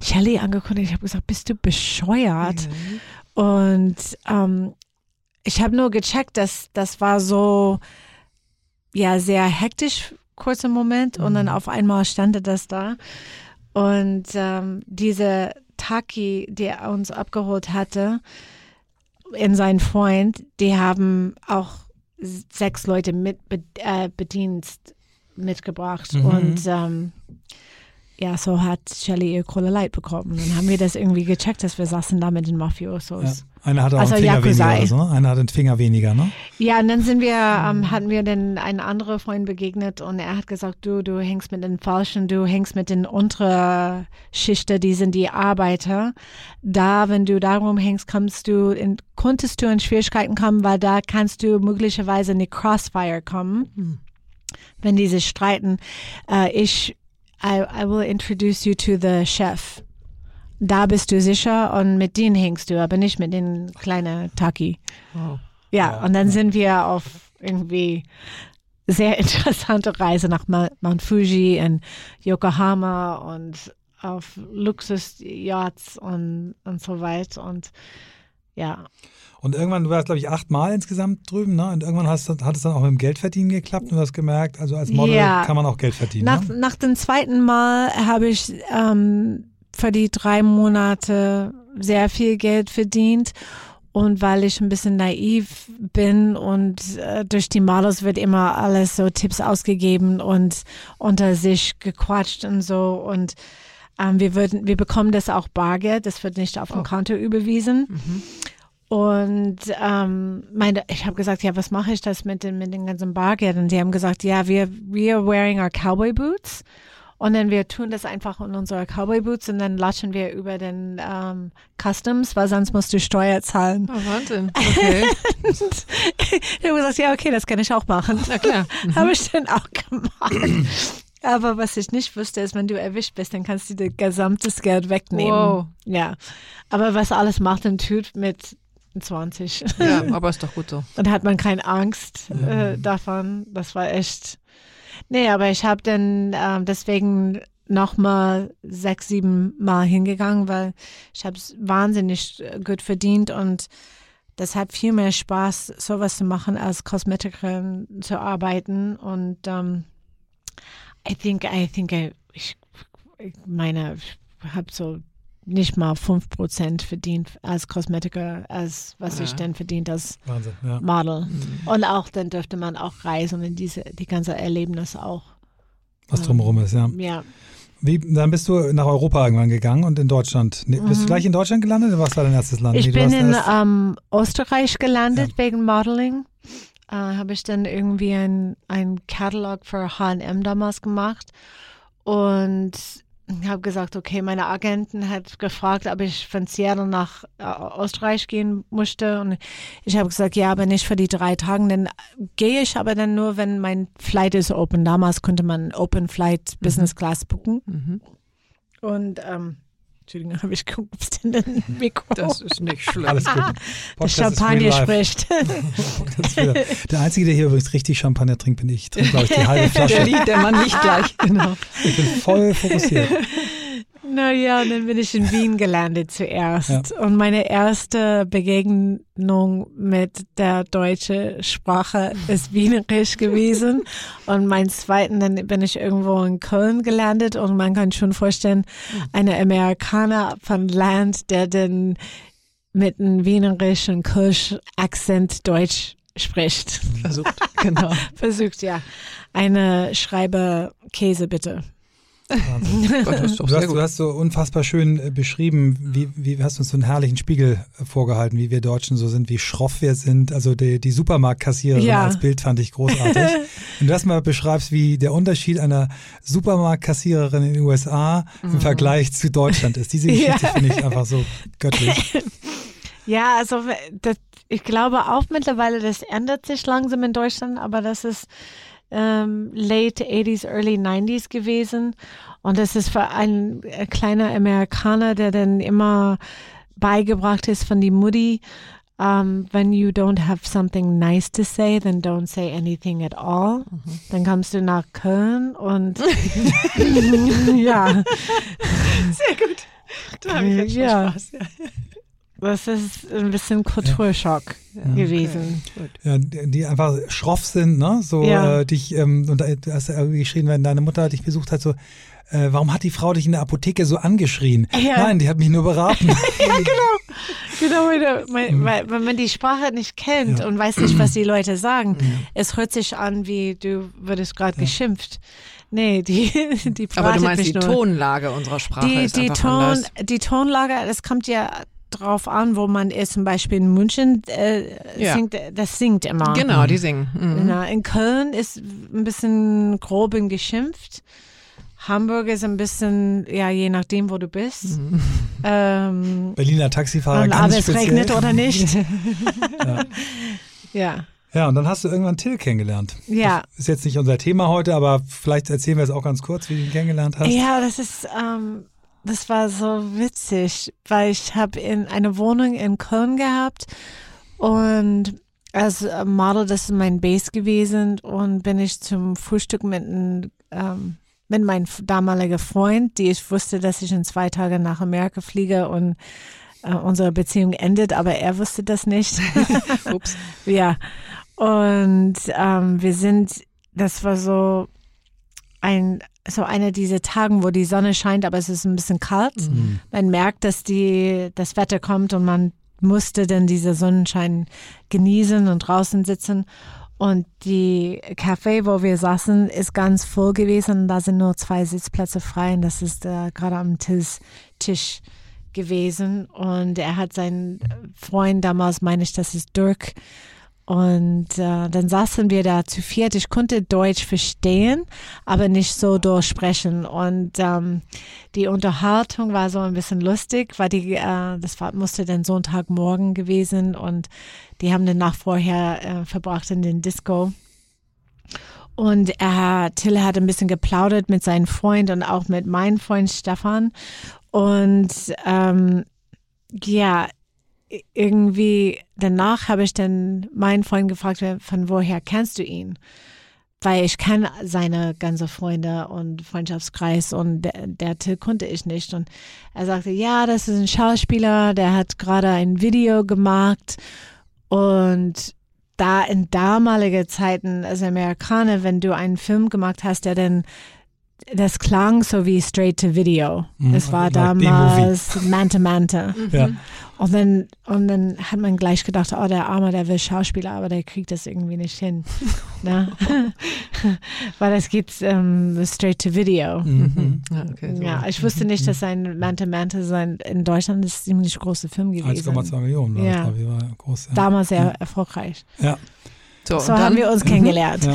Shelly angeguckt und ich habe gesagt, bist du bescheuert? Mhm. Und ähm, ich habe nur gecheckt, dass das war so ja sehr hektisch kurzer Moment mhm. und dann mhm. auf einmal stand das da und ähm, diese Taki, der uns abgeholt hatte, in seinen Freund, die haben auch sechs Leute mit äh, Bedienst mitgebracht mhm. und ähm, ja, so hat Shelly ihr Cola Light bekommen. Dann haben wir das irgendwie gecheckt, dass wir saßen da mit den Mafiosos. Ja. Einer hatte auch also, einen Finger Yakusai. weniger, so, ne? Einer hatte einen Finger weniger, ne? Ja, und dann sind wir, ähm, hatten wir dann einen anderen Freund begegnet und er hat gesagt, du, du hängst mit den Falschen, du hängst mit den unteren Schichten, die sind die Arbeiter. Da, wenn du darum hängst, kommst du in, konntest du in Schwierigkeiten kommen, weil da kannst du möglicherweise in die Crossfire kommen. Hm. Wenn die sich streiten. Äh, ich I, I will introduce you to the chef. Da bist du sicher und mit denen hängst du, aber nicht mit den kleinen Taki. Oh. Ja, ja, und dann sind wir auf irgendwie sehr interessante Reise nach Mount Fuji in Yokohama und auf Luxus-Yachts und, und so weiter und ja. Und irgendwann, du warst, glaube ich, achtmal insgesamt drüben, ne? Und irgendwann hast, hat es dann auch mit dem Geldverdienen geklappt und du hast gemerkt, also als Model ja. kann man auch Geld verdienen. Nach, ne? nach dem zweiten Mal habe ich ähm, für die drei Monate sehr viel Geld verdient. Und weil ich ein bisschen naiv bin und äh, durch die Models wird immer alles so Tipps ausgegeben und unter sich gequatscht und so. Und ähm, wir würden, wir bekommen das auch Bargeld, das wird nicht auf dem Konto überwiesen. Und ähm, meine, ich habe gesagt, ja, was mache ich das mit den, mit den ganzen Bargeld? Und die haben gesagt, ja, wir we are wearing our cowboy boots. Und dann wir tun das einfach in unsere Cowboy Boots und dann latschen wir über den ähm, Customs, weil sonst musst du Steuer zahlen. Oh, Wahnsinn. Okay. ich habe gesagt, ja, okay, das kann ich auch machen. Na klar. habe ich dann auch gemacht. Aber was ich nicht wusste, ist, wenn du erwischt bist, dann kannst du das gesamtes Geld wegnehmen. Wow. Ja. Aber was alles macht ein Typ mit 20. Ja, aber ist doch gut so. Dann hat man keine Angst äh, davon. Das war echt. Nee, aber ich habe dann ähm, deswegen nochmal sechs, sieben Mal hingegangen, weil ich habe es wahnsinnig äh, gut verdient und das hat viel mehr Spaß, sowas zu machen, als Kosmetikerin zu arbeiten. Und ähm, I think, I think, I, ich, ich meine, ich habe so nicht mal fünf Prozent verdient als Kosmetiker, als was ich Ja. dann verdient als Wahnsinn, ja. Model. Und auch dann dürfte man auch reisen und diese, die ganze Erlebnis auch. Was drumherum ist, ja. Ja. Wie, dann bist du nach Europa irgendwann gegangen und in Deutschland. Nee, Bist du gleich in Deutschland gelandet oder was war dein erstes Land? Mhm. Ich Nee, bin in ähm, Österreich gelandet wegen Modeling. Äh, Habe ich dann irgendwie ein, ein Catalog für H&M damals gemacht und habe gesagt, okay, meine Agentin hat gefragt, ob ich von Seattle nach äh, Österreich gehen musste und ich habe gesagt, ja, aber nicht für die drei Tage, dann gehe ich aber dann nur, wenn mein Flight ist open. Damals konnte man Open Flight Business Class buchen Mhm. und ähm, Entschuldigung, habe ich geguckt, was denn denn Mikro? Das ist nicht schlimm. Alles gut. Der Podcast ist Champagner spricht. Der Einzige, der hier übrigens richtig Champagner trinkt, bin ich. Ich trinke, glaube ich, die halbe Der Flasche. liebt der Mann nicht gleich. Genau. Ich bin voll fokussiert. Naja, und dann bin ich in Wien gelandet zuerst. Und meine erste Begegnung mit der deutschen Sprache ist Wienerisch gewesen. Und mein zweiten, dann bin ich irgendwo in Köln gelandet. Und man kann schon vorstellen, eine Amerikaner von Land, der dann mit einem wienerischen Kölsch-Akzent Deutsch spricht. Versucht. Genau. Versucht, ja. Eine Schreibe Käse, bitte. Gott, das Du hast, du hast so unfassbar schön äh, beschrieben, wie, wie hast uns so einen herrlichen Spiegel äh, vorgehalten, wie wir Deutschen so sind, wie schroff wir sind. Also die, die Supermarktkassiererin Ja. als Bild fand ich großartig. Wenn du das mal beschreibst, wie der Unterschied einer Supermarktkassiererin in den USA im Vergleich zu Deutschland ist. Diese Geschichte Mhm. Ja. finde ich einfach so göttlich. Ja, also das, ich glaube auch mittlerweile, das ändert sich langsam in Deutschland, aber das ist ähm, late 80s, early 90s gewesen. Und das ist für einen äh, kleiner Amerikaner, der dann immer beigebracht ist von die Mutti, um, when you don't have something nice to say, then don't say anything at all. Dann kommst du nach Köln und ja. Sehr gut. Da habe ich jetzt schon Ja. Spaß. Ja. Das ist ein bisschen Kulturschock gewesen. Ja, die einfach schroff sind, ne? So Ja. äh, dich, ähm, und da- du hast ja irgendwie geschrien, wenn deine Mutter dich besucht hat, so, äh, warum hat die Frau dich in der Apotheke so angeschrien? Ja. Nein, die hat mich nur beraten. Genau, weil, weil, weil, wenn man die Sprache nicht kennt Ja. und weiß nicht, was die Leute sagen, es hört sich an, wie du würdest gerade geschimpft. Nee, die, die Aber du meinst die nur. Tonlage unserer Sprache die, ist die, Ton, anders. die Tonlage, das kommt ja drauf an, wo man ist. Zum Beispiel in München äh, Ja. singt, das singt immer. Genau, die singen. Mhm. Na, in Köln ist ein bisschen grob und geschimpft. Hamburg ist ein bisschen, ja, je nachdem, wo du bist. Mhm. Ähm, Berliner Taxifahrer ganz ob es speziell. regnet oder nicht. Ja. ja. Ja, und dann hast du irgendwann Till kennengelernt. Ja. Das ist jetzt nicht unser Thema heute, aber vielleicht erzählen wir es auch ganz kurz, wie du ihn kennengelernt hast. Ja, das ist, ähm, das war so witzig, weil ich habe in eine Wohnung in Köln gehabt und als Model, das ist mein Base gewesen und bin ich zum Frühstück mit, einem, ähm, mit meinem damaligen Freund, die ich wusste, dass ich in zwei Tagen nach Amerika fliege und äh, unsere Beziehung endet, aber er wusste das nicht. Ups. Ja, und ähm, wir sind, das war so ein, so einer dieser Tagen, wo die Sonne scheint, aber es ist ein bisschen kalt. Mhm. Man merkt, dass die, das Wetter kommt und man musste dann dieser Sonnenschein genießen und draußen sitzen. Und die Café, wo wir saßen, ist ganz voll gewesen. Da sind nur zwei Sitzplätze frei. Und das ist äh, gerade am Tisch, Tisch gewesen. Und er hat seinen Freund damals, meine ich, das ist Dirk, und äh, dann saßen wir da zu viert. Ich konnte Deutsch verstehen, aber nicht so durchsprechen. Und ähm, die Unterhaltung war so ein bisschen lustig, weil die, äh, das war, musste dann Sonntagmorgen gewesen und die haben den Nacht vorher äh, verbracht in den Disco. Und er, Till hat ein bisschen geplaudert mit seinem Freund und auch mit meinem Freund Stefan. Und ähm, ja, irgendwie danach habe ich dann meinen Freund gefragt, von woher kennst du ihn? Weil ich kenne seine ganze Freunde und Freundschaftskreis und der, der Till konnte ich nicht. Und er sagte, ja, das ist ein Schauspieler, der hat gerade ein Video gemacht und da in damaligen Zeiten als Amerikaner, wenn du einen Film gemacht hast, der dann das klang so wie Straight to Video. Mhm. Es war like damals Manta Manta. Ja. Und dann, und dann hat man gleich gedacht, oh, der Arme, der will Schauspieler, aber der kriegt das irgendwie nicht hin. ne? Weil es gibt ähm, Straight to Video. Mhm. Ja, okay, so. ja, ich wusste nicht, dass ein Manta Manta sein in Deutschland ist ein ziemlich großer Film gewesen. 1,2 Millionen, war ja. das, war groß. Ja. Damals sehr erfolgreich. Ja. So, So haben wir uns kennengelernt.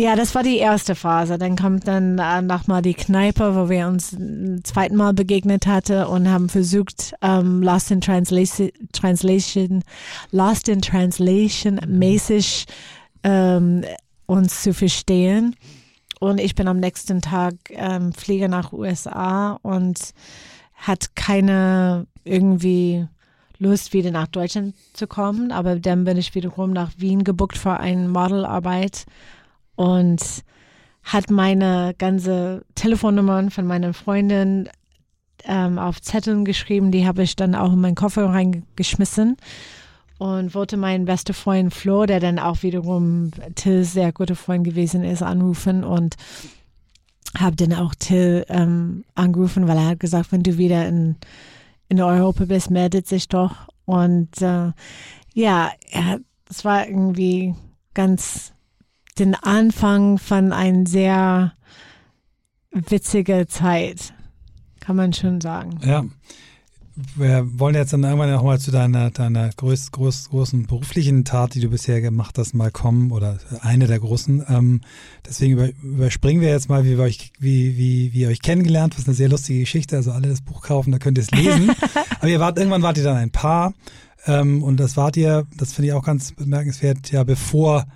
Ja. Das war die erste Phase. Dann kommt dann äh, nochmal die Kneipe, wo wir uns ein zweites Mal begegnet hatten und haben versucht, ähm, Lost in Translation, Translation, Lost in Translation mäßig ähm, uns zu verstehen. Und ich bin am nächsten Tag ähm, Flieger nach USA und hat keine irgendwie Lust, wieder nach Deutschland zu kommen. Aber dann bin ich wiederum nach Wien gebucht für eine Modelarbeit und hat meine ganze Telefonnummern von meinen Freundinnen ähm, auf Zetteln geschrieben. Die habe ich dann auch in meinen Koffer reingeschmissen und wollte meinen besten Freund Flo, der dann auch wiederum Tills sehr guter Freund gewesen ist, anrufen und habe dann auch Till ähm, angerufen, weil er hat gesagt, wenn du wieder in, in Europa bist, meldet sich doch. Und äh, ja, es war irgendwie ganz den Anfang von einer sehr witzigen Zeit, kann man schon sagen. Ja. Wir wollen jetzt dann irgendwann noch mal zu deiner, deiner groß, groß, großen beruflichen Tat, die du bisher gemacht hast, mal kommen oder eine der großen. Ähm, deswegen über, überspringen wir jetzt mal, wie wir euch, wie, wie, wie ihr euch kennengelernt. Das ist eine sehr lustige Geschichte. Also alle das Buch kaufen, da könnt ihr es lesen. Aber ihr wart, irgendwann wart ihr dann ein Paar. Ähm, und das wart ihr, das finde ich auch ganz bemerkenswert, ja, bevor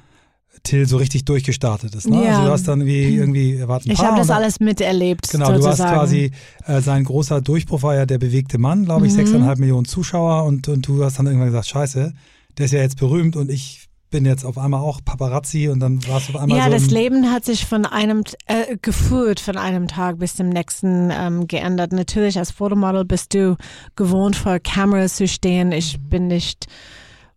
Till so richtig durchgestartet ist. Ne? Ja. Also du hast dann wie irgendwie, wart ein Ich habe das und- alles miterlebt. Genau, sozusagen. du warst quasi, äh, sein großer Durchbruch war ja der bewegte Mann, glaube ich, Mhm. sechseinhalb Millionen Zuschauer und, und du hast dann irgendwann gesagt, scheiße, der ist ja jetzt berühmt und ich bin jetzt auf einmal auch Paparazzi und dann warst du auf einmal Ja, so das Leben hat sich von einem äh, gefühlt von einem Tag bis zum nächsten ähm, geändert. Natürlich als Fotomodel bist du gewohnt vor Kameras zu stehen. Ich bin nicht,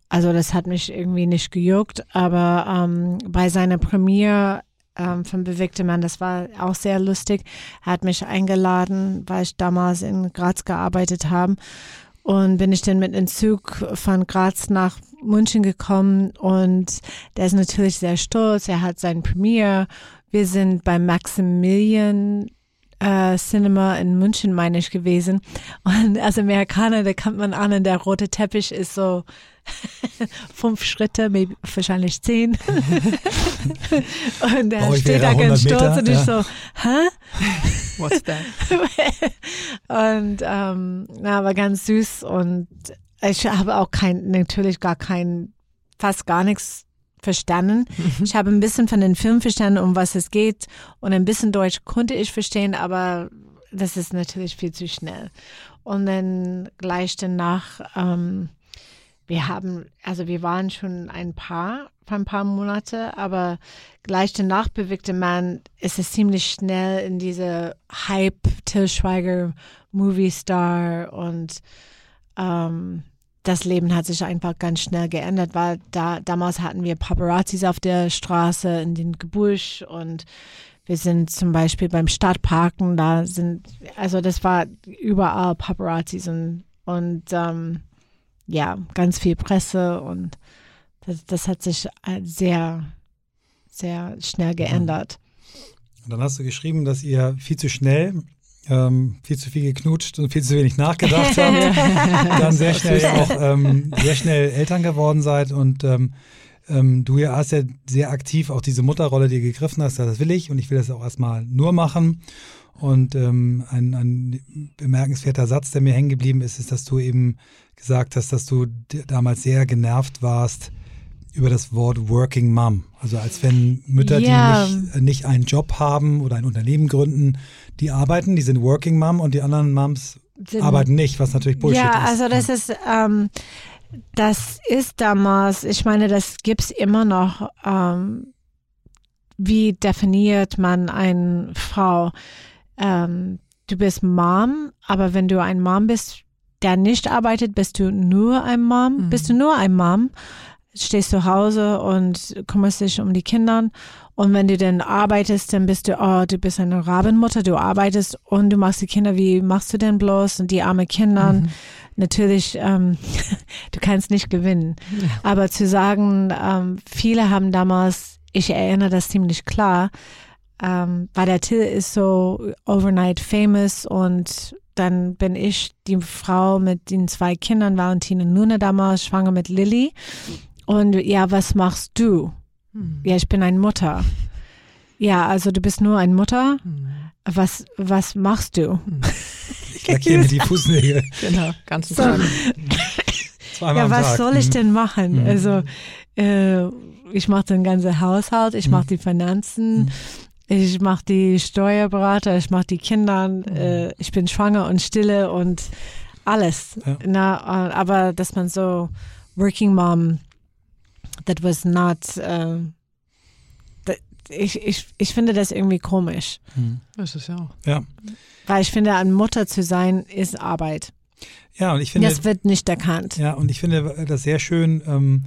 also das hat mich irgendwie nicht gejuckt, aber ähm, bei seiner Premiere ähm, von Bewegte Mann, das war auch sehr lustig. Er hat mich eingeladen, weil ich damals in Graz gearbeitet habe. Und bin ich dann mit dem Zug von Graz nach München gekommen und der ist natürlich sehr stolz. Er hat sein Premiere. Wir sind beim Maximilian äh, Cinema in München, meine ich, gewesen. Und als Amerikaner, da kommt man an und der rote Teppich ist so fünf Schritte, maybe, wahrscheinlich zehn. und er steht da ganz 100 Meter, stolz und ich ja. so, hä? What's that? und ähm, na, aber ganz süß und ich habe auch kein, natürlich gar kein, fast gar nichts verstanden. Ich habe ein bisschen von den Film verstanden, um was es geht und ein bisschen Deutsch konnte ich verstehen, aber das ist natürlich viel zu schnell. Und dann gleich danach, ähm, wir haben, also wir waren schon ein Paar ein paar Monate, aber gleich danach bewegte man, ist es ziemlich schnell in diese Hype, Till Schweiger, Movie Star und ähm, das Leben hat sich einfach ganz schnell geändert, weil da damals hatten wir Paparazzis auf der Straße in den Gebüsch und wir sind zum Beispiel beim Stadtparken, da sind, also das war überall Paparazzis und, und ähm, ja, ganz viel Presse und das, das hat sich sehr, sehr schnell geändert. Und dann hast du geschrieben, dass ihr viel zu schnell, ähm, viel zu viel geknutscht und viel zu wenig nachgedacht habt. dann sehr schnell auch ähm, sehr schnell Eltern geworden seid und ähm, ähm, du hast ja sehr aktiv auch diese Mutterrolle, die du gegriffen hast, ja, das will ich und ich will das auch erstmal nur machen. Und ähm, ein, ein bemerkenswerter Satz, der mir hängen geblieben ist, ist, dass du eben gesagt hast, dass du damals sehr genervt warst über das Wort Working Mom. Also als wenn Mütter, Ja. die nicht, nicht einen Job haben oder ein Unternehmen gründen, die arbeiten, die sind Working Mom und die anderen Moms Sind- arbeiten nicht, was natürlich Bullshit ja, ist. also das ist, ähm, das ist damals, ich meine, das gibt's immer noch. Ähm, wie definiert man eine Frau? Ähm, du bist Mom, aber wenn du ein Mom bist, der nicht arbeitet, bist du nur ein Mom. Mhm. Bist du nur ein Mom, stehst zu Hause und kümmerst dich um die Kinder. Und wenn du dann arbeitest, dann bist du, oh, du bist eine Rabenmutter, du arbeitest und du machst die Kinder, wie machst du denn bloß? Und die arme Kinder, Mhm. natürlich, ähm, du kannst nicht gewinnen. Aber zu sagen, ähm, viele haben damals, ich erinnere das ziemlich klar, ähm, weil der Till ist so overnight famous und dann bin ich die Frau mit den zwei Kindern, Valentin und Luna damals, schwanger mit Lilly. Und ja, was machst du? Mhm. Ja, ich bin eine Mutter. Ja, also du bist nur eine Mutter. Mhm. Was, was machst du? ich lackiere mir die Fußnägel Genau, ganzen So. Tag. zweimal Ja, was Tag. soll ich Mhm. denn machen? Mhm. Also, äh, ich mache den ganzen Haushalt, ich Mhm. mache die Finanzen, Mhm. ich mache die Steuerberater, ich mache die Kinder, Mhm. äh, ich bin schwanger und stille und alles. Ja. Na, äh, aber dass man so working mom, that was not. Äh, that, ich, ich, ich finde das irgendwie komisch, Mhm. Das ist ja auch. Ja. weil ich finde, eine Mutter zu sein ist Arbeit. ja, und ich finde, Das wird nicht erkannt. Ja, und ich finde das sehr schön, ähm,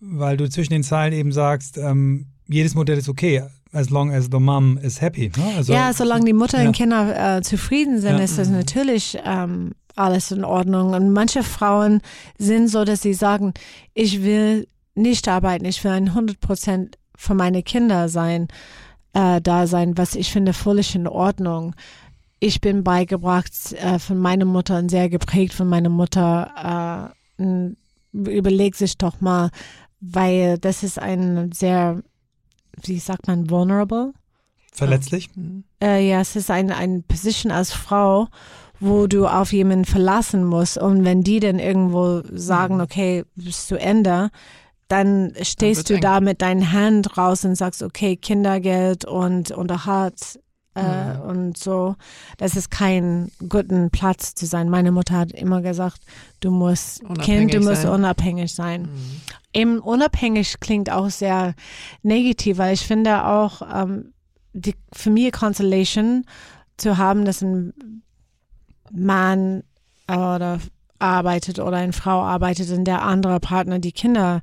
weil du zwischen den Zeilen eben sagst, ähm, jedes Modell ist okay, as long as the mom is happy. Ne? Also, ja, solange die Mutter ja. und Kinder äh, zufrieden sind, Ja. ist das natürlich ähm, alles in Ordnung. Und manche Frauen sind so, dass sie sagen, ich will nicht arbeiten, ich will ein 100 Prozent für meine Kinder sein, äh, da sein, was ich finde völlig in Ordnung. Ich bin beigebracht äh, von meiner Mutter und sehr geprägt von meiner Mutter. Äh, überleg sich doch mal, weil das ist ein sehr, wie sagt man, vulnerable. verletzlich. Mhm. Äh, ja, es ist ein, ein Position als Frau, wo du auf jemanden verlassen musst. Und wenn die dann irgendwo sagen, okay, bis zu Ende, dann stehst du da mit deinen Händen raus und sagst, okay, Kindergeld und Unterhalt äh, Mhm. und so. Das ist kein guten Platz zu sein. Meine Mutter hat immer gesagt, du musst Kind, Unabhängig du musst sein. unabhängig sein Mhm. eben unabhängig klingt auch sehr negativ, weil ich finde auch ähm, die Familie Constellation zu haben, dass ein Mann oder arbeitet oder eine Frau arbeitet und der andere Partner die Kinder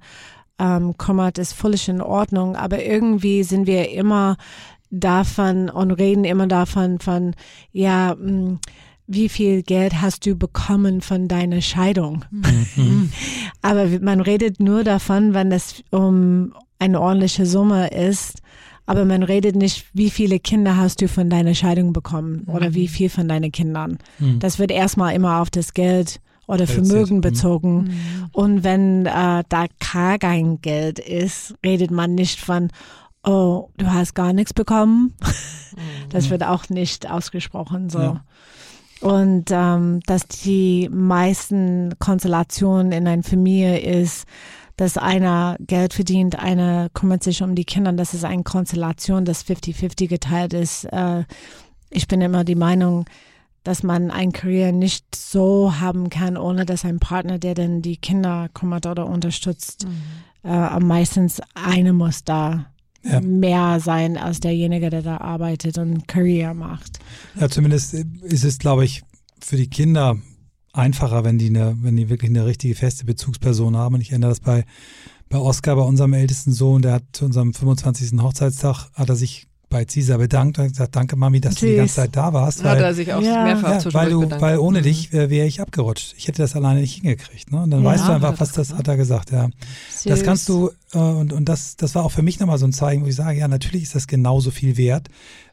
ähm, kümmert, ist völlig in Ordnung. Aber irgendwie sind wir immer davon und reden immer davon von, ja, mh, wie viel Geld hast du bekommen von deiner Scheidung? Mhm. Aber man redet nur davon, wenn das um eine ordentliche Summe ist. Aber man redet nicht, wie viele Kinder hast du von deiner Scheidung bekommen oder wie viel von deinen Kindern. Mhm. Das wird erstmal immer auf das Geld oder. Vermögen Mhm. bezogen. Mhm. Und wenn äh, da gar kein Geld ist, redet man nicht von, oh, du hast gar nichts bekommen. Das wird auch nicht ausgesprochen so. Ja. Und ähm, dass die meisten Konstellationen in einer Familie ist, dass einer Geld verdient, einer kümmert sich um die Kinder. Das ist eine Konstellation, das 50-50 geteilt ist. Äh, ich bin immer die Meinung, dass man ein Career nicht so haben kann, ohne dass ein Partner, der dann die Kinder kümmert oder unterstützt, Mhm. äh, am meistens eine muss da Ja. mehr sein als derjenige, der da arbeitet und Career macht. Ja, zumindest ist es, glaube ich, für die Kinder einfacher, wenn die eine, wenn die wirklich eine richtige feste Bezugsperson haben. Und ich erinnere das bei, bei Oskar, bei unserem ältesten Sohn, der hat zu unserem 25. Hochzeitstag, hat er sich bei Cesar bedankt und gesagt, danke Mami, dass du die ganze Zeit da warst. Hat Weil, er sich auch Ja. mehrfach ja, weil, du, bedankt. weil ohne Mhm. dich äh, wäre ich abgerutscht. Ich hätte das alleine nicht hingekriegt. Ne? Und dann Ja, weißt du hat einfach, was das hat er gesagt. Ja. Das kannst du, äh, und, und das, das war auch für mich nochmal so ein Zeichen, wo ich sage, ja, natürlich ist das genauso viel wert,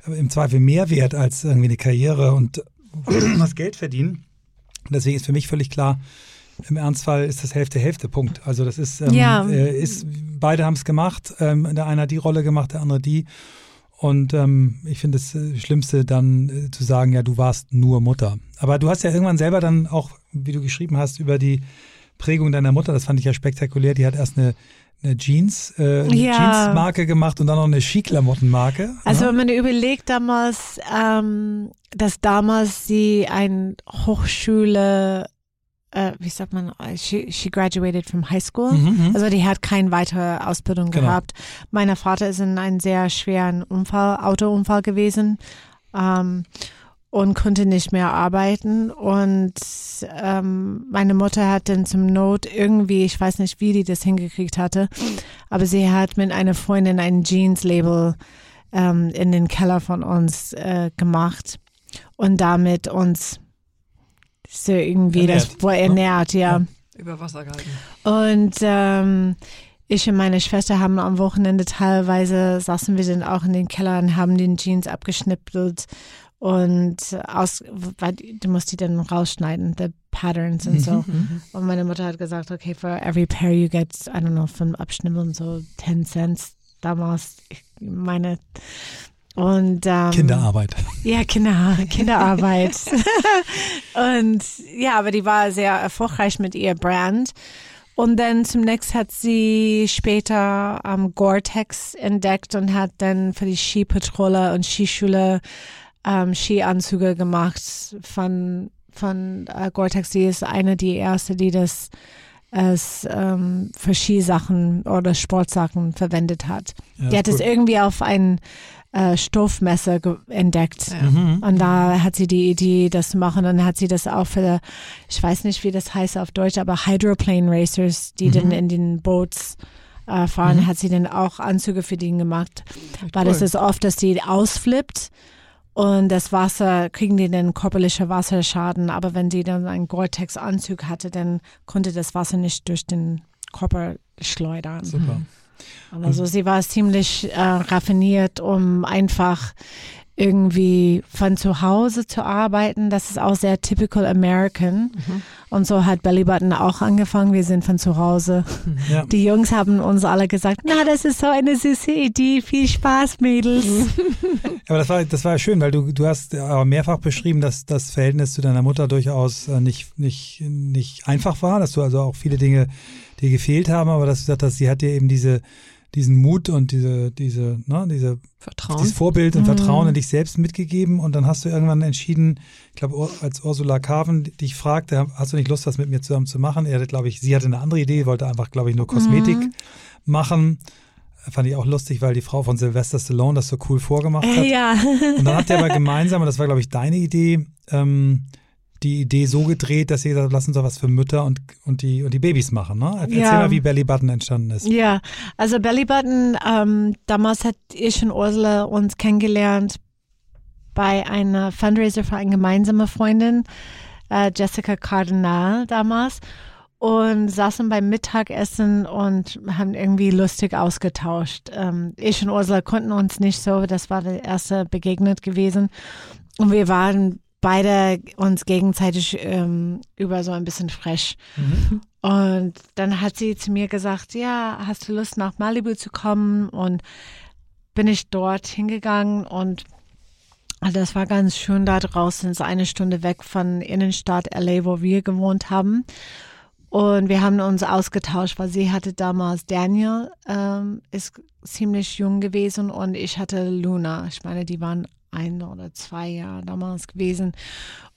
aber im Zweifel mehr wert als irgendwie eine Karriere und das Geld verdienen. Und deswegen ist für mich völlig klar, im Ernstfall ist das Hälfte, Hälfte, Punkt. Also das ist, ähm, Ja. äh, ist beide haben es gemacht, ähm, der eine hat die Rolle gemacht, der andere die. Und ähm, ich finde das äh, Schlimmste dann äh, zu sagen, ja, du warst nur Mutter. Aber du hast ja irgendwann selber dann auch, wie du geschrieben hast, über die Prägung deiner Mutter, das fand ich ja spektakulär, die hat erst eine, eine Jeans, äh, eine Ja. Jeansmarke gemacht und dann noch eine Skiklamottenmarke. Also ne? wenn man überlegt damals, ähm, dass damals sie ein Hochschule, äh, wie sagt man, äh, she, she graduated from high school. Mhm, mhm. Also die hat keine weitere Ausbildung Genau. gehabt. Mein Vater ist in einem sehr schweren Unfall, Autounfall gewesen ähm, und konnte nicht mehr arbeiten. Und ähm, meine Mutter hat dann zum Not irgendwie, ich weiß nicht, wie die das hingekriegt hatte, aber sie hat mit einer Freundin ein Jeans-Label ähm, in den Keller von uns äh, gemacht und damit uns so irgendwie Ernährt, das wohl ernährt, ja. Ja. Über Wasser gehalten. Und ähm, ich und meine Schwester haben am Wochenende teilweise saßen wir dann auch in den Keller und haben den Jeans abgeschnippelt und aus, weil du musst die dann rausschneiden, the patterns und so. Mhm. Und meine Mutter hat gesagt, okay, for every pair you get, I don't know, vom Abschnippeln so 10 Cents damals. Ich meine, und ähm, Kinderarbeit. ja, Kinder, Kinderarbeit. und ja, aber die war sehr erfolgreich mit ihr Brand. Und dann zum nächsten hat sie später ähm, Gore-Tex entdeckt und hat dann für die Skipatrouille und Skischule ähm, Skianzüge gemacht von, von äh, Gore-Tex. Sie ist eine die erste, die das als ähm, für Skisachen oder Sportsachen verwendet hat. Ja, die hat es irgendwie auf ein äh, Stoffmesser entdeckt. Mhm. Und da hat sie die Idee, das zu machen. Und dann hat sie das auch für, ich weiß nicht, wie das heißt auf Deutsch, aber Hydroplane Racers, die Mhm. dann in den Boots äh, fahren, Mhm. hat sie dann auch Anzüge für die gemacht. Echt Weil cool. es ist oft, dass die ausflippt und das Wasser, kriegen die dann körperliche Wasserschaden. Aber wenn sie dann einen Gore-Tex-Anzug hatte, dann konnte das Wasser nicht durch den Körper schleudern. Super. Also sie war ziemlich äh, raffiniert, um einfach irgendwie von zu Hause zu arbeiten. Das ist auch sehr typical American. Mhm. Und so hat Belly Button auch angefangen. Wir sind von zu Hause. Ja. Die Jungs haben uns alle gesagt, na, das ist so eine süße Idee. Viel Spaß, Mädels. Aber das war, das war schön, weil du, du hast aber mehrfach beschrieben, dass das Verhältnis zu deiner Mutter durchaus äh, nicht, nicht, nicht einfach war, dass du also auch viele Dinge dir gefehlt haben, aber dass du gesagt hast, sie hat dir eben diese, diesen Mut und diese, diese, ne, diese, Vertrauen. dieses Vorbild und Mhm. Vertrauen in dich selbst mitgegeben und dann hast du irgendwann entschieden, ich glaube, als Ursula Carven dich fragte, hast du nicht Lust, was mit mir zusammen zu machen? Er glaube ich, sie hatte eine andere Idee, wollte einfach, glaube ich, nur Kosmetik Mhm. machen. Fand ich auch lustig, weil die Frau von Sylvester Stallone das so cool vorgemacht hat. Äh, ja. Und dann habt ihr aber gemeinsam, und das war, glaube ich, deine Idee, ähm, die Idee so gedreht, dass ihr habt, lass uns doch was für Mütter und, und, die, und die Babys machen. Ne? Erzähl Ja. mal, wie Belly Button entstanden ist. Ja, also Belly Button, ähm, damals hat ich und Ursula uns kennengelernt bei einer Fundraiser für eine gemeinsame Freundin, äh, Jessica Cardinal damals, und saßen beim Mittagessen und haben irgendwie lustig ausgetauscht. Ähm, ich und Ursula konnten uns nicht so, das war der erste Begegnet gewesen. Und wir waren beide uns gegenseitig ähm, über so ein bisschen frech. Mhm. Und dann hat sie zu mir gesagt, ja, hast du Lust nach Malibu zu kommen? Und bin ich dort hingegangen und das war ganz schön da draußen, ist eine Stunde weg von Innenstadt LA, wo wir gewohnt haben. Und wir haben uns ausgetauscht, weil sie hatte damals Daniel, ähm, ist ziemlich jung gewesen und ich hatte Luna. Ich meine, die waren ein oder zwei Jahre damals gewesen.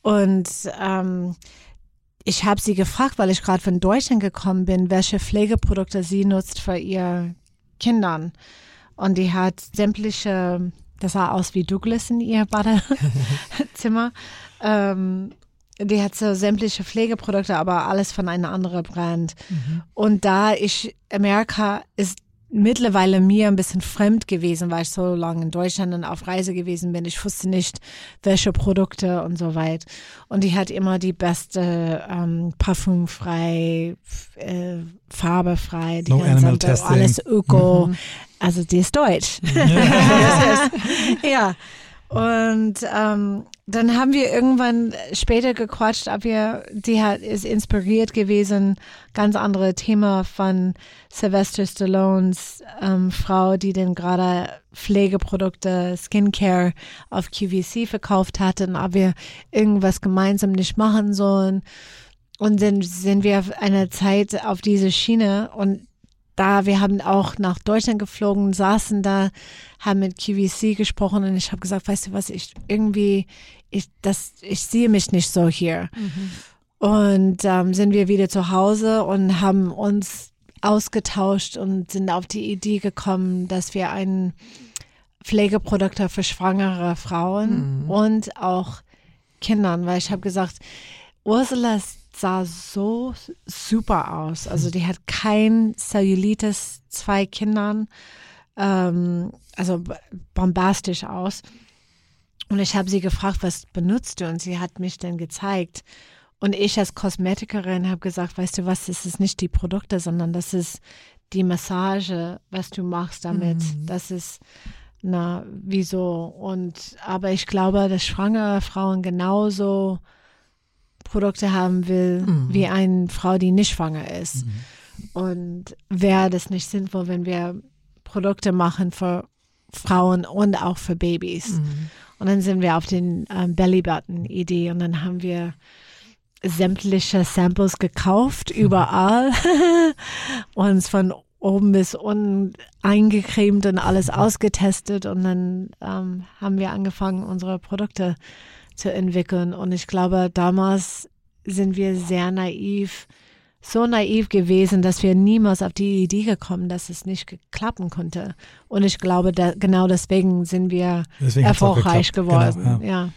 Und ähm, ich habe sie gefragt, weil ich gerade von Deutschland gekommen bin, welche Pflegeprodukte sie nutzt für ihre Kindern. Und die hat sämtliche, das sah aus wie Douglas in ihr Badezimmer. ähm, die hat so sämtliche Pflegeprodukte, aber alles von einer anderen Brand. Und da ich, Amerika ist mittlerweile mir ein bisschen fremd gewesen, weil ich so lange in Deutschland und auf Reise gewesen bin. Ich wusste nicht, welche Produkte und so weit. Und die hat immer die beste ähm, parfumfrei, äh, farbefrei, die No ganze- testing. alles öko. Also die ist deutsch. ja. Und ähm, dann haben wir irgendwann später gequatscht, ob wir, die hat, ist inspiriert gewesen, ganz andere Thema von Sylvester Stallones ähm, Frau, die dann gerade Pflegeprodukte, Skincare auf QVC verkauft hatte und ob wir irgendwas gemeinsam nicht machen sollen. Und dann sind wir auf einer Zeit auf diese Schiene und da, wir haben auch nach Deutschland geflogen, saßen da, haben mit QVC gesprochen und ich habe gesagt, weißt du was, ich irgendwie, ich, das, ich sehe mich nicht so hier. Und ähm, sind wir wieder zu Hause und haben uns ausgetauscht und sind auf die Idee gekommen, dass wir ein Pflegeprodukte für schwangere Frauen und auch Kindern, weil ich habe gesagt, Ursula sah so super aus. Also die hat kein Cellulitis, zwei Kindern, ähm, also bombastisch aus. Und ich habe sie gefragt, was benutzt du? Und sie hat mich dann gezeigt. Und ich als Kosmetikerin habe gesagt, weißt du was, das ist nicht die Produkte, sondern das ist die Massage, was du machst damit. Das ist, na, wieso? Und, aber ich glaube, dass schwangere Frauen genauso Produkte haben will, wie eine Frau, die nicht schwanger ist. Und wäre das nicht sinnvoll, wenn wir Produkte machen für Frauen und auch für Babys. Und dann sind wir auf den ähm, Bellybutton-Idee und dann haben wir sämtliche Samples gekauft, überall, uns von oben bis unten eingecremt und alles ausgetestet. Und dann ähm, haben wir angefangen, unsere Produkte zu entwickeln. Und ich glaube, damals sind wir sehr naiv, so naiv gewesen, dass wir niemals auf die Idee gekommen, dass es nicht klappen konnte. Und ich glaube, da, genau deswegen sind wir Deswegen erfolgreich geklappt. geworden. Genau, ja.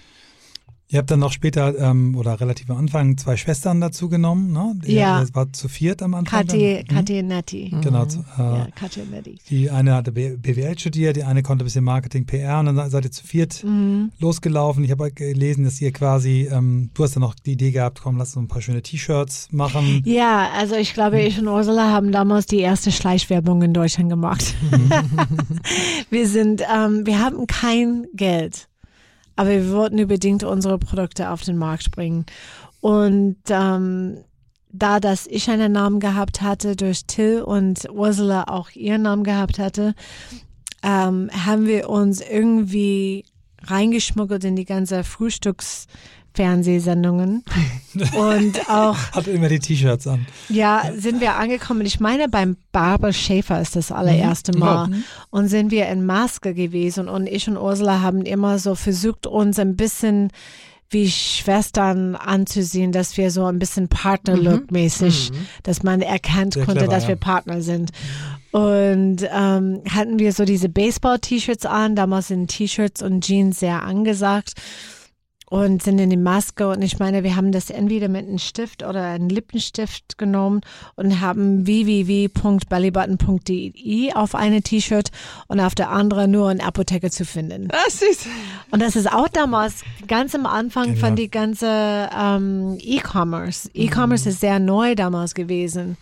Ihr habt dann noch später ähm, oder relativ am Anfang zwei Schwestern dazu genommen, ne? Ihr- Ja. Das war zu viert am Anfang. Kathi, dann? Kathi Netti. Mhm. Genau. zu- Äh, Ja, Kathi Netti. Die eine hatte BWL studiert, die eine konnte ein bisschen Marketing, PR und dann seid ihr zu viert Mhm. losgelaufen. Ich habe gelesen, dass ihr quasi, ähm, du hast dann noch die Idee gehabt, komm, lass uns ein paar schöne T-Shirts machen. Ja, also ich glaube, ich und Ursula haben damals die erste Schleichwerbung in Deutschland gemacht. wir sind, ähm, wir haben kein Geld, aber wir wollten unbedingt unsere Produkte auf den Markt bringen. Und ähm, da, dass ich einen Namen gehabt hatte durch Till und Ursula auch ihren Namen gehabt hatte, ähm, haben wir uns irgendwie reingeschmuggelt in die ganze Frühstücksfernsehsendungen und auch Hatte immer die T-Shirts an. ja, sind wir angekommen. Ich meine, beim Barber Schäfer ist das allererste Mal. Und sind wir in Maske gewesen. Und ich und Ursula haben immer so versucht, uns ein bisschen wie Schwestern anzusehen, dass wir so ein bisschen Partner-Look-mäßig, dass man erkannt Sehr konnte, clever, dass ja. wir Partner sind. Und ähm, hatten wir so diese Baseball-T-Shirts an. Damals sind T-Shirts und Jeans sehr angesagt und sind in die Maske. Und ich meine, wir haben das entweder mit einem Stift oder einem Lippenstift genommen und haben www.bellybutton.de auf eine T-Shirt und auf der andere nur in Apotheke zu finden. Ah, süß. Und das ist auch damals ganz am Anfang Genial. von die ganze ähm, E-Commerce. E-Commerce ist sehr neu damals gewesen.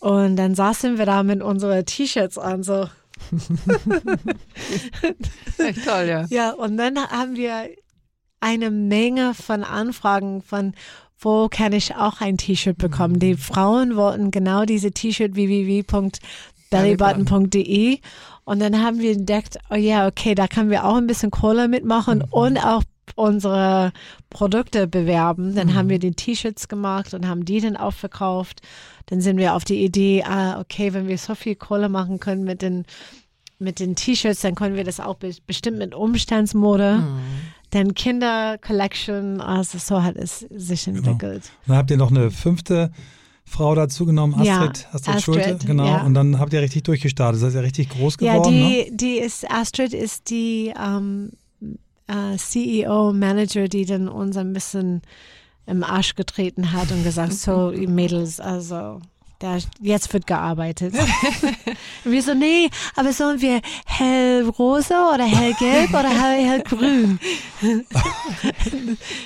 Und dann saßen wir da mit unseren T-Shirts an, so. Echt toll, ja. Ja, und dann haben wir eine Menge von Anfragen von, wo kann ich auch ein T-Shirt bekommen? Die Frauen wollten genau diese T-Shirt www.bellybutton.de und dann haben wir entdeckt, oh ja, okay, da können wir auch ein bisschen Kohle mitmachen und auch unsere Produkte bewerben. Dann haben wir die T-Shirts gemacht und haben die dann auch verkauft. Dann sind wir auf die Idee, ah, okay, wenn wir so viel Kohle machen können mit den mit den T-Shirts, dann können wir das auch be bestimmt mit Umstandsmode. Dann Kinder Collection, also so hat es sich entwickelt. Dann habt ihr noch eine fünfte Frau dazu genommen, Ja, Astrid, Astrid, Astrid, Schulte, genau. ja. Und dann habt ihr richtig durchgestartet. Seid ihr richtig groß Ja, geworden, ne? die, die ist, Astrid ist die ähm, äh, CEO, Manager, die dann uns ein bisschen im Arsch getreten hat und gesagt, so, Mädels, also da, jetzt wird gearbeitet. Und wir so, nee, aber sollen wir hellrosa oder hellgelb oder hell, hellgrün?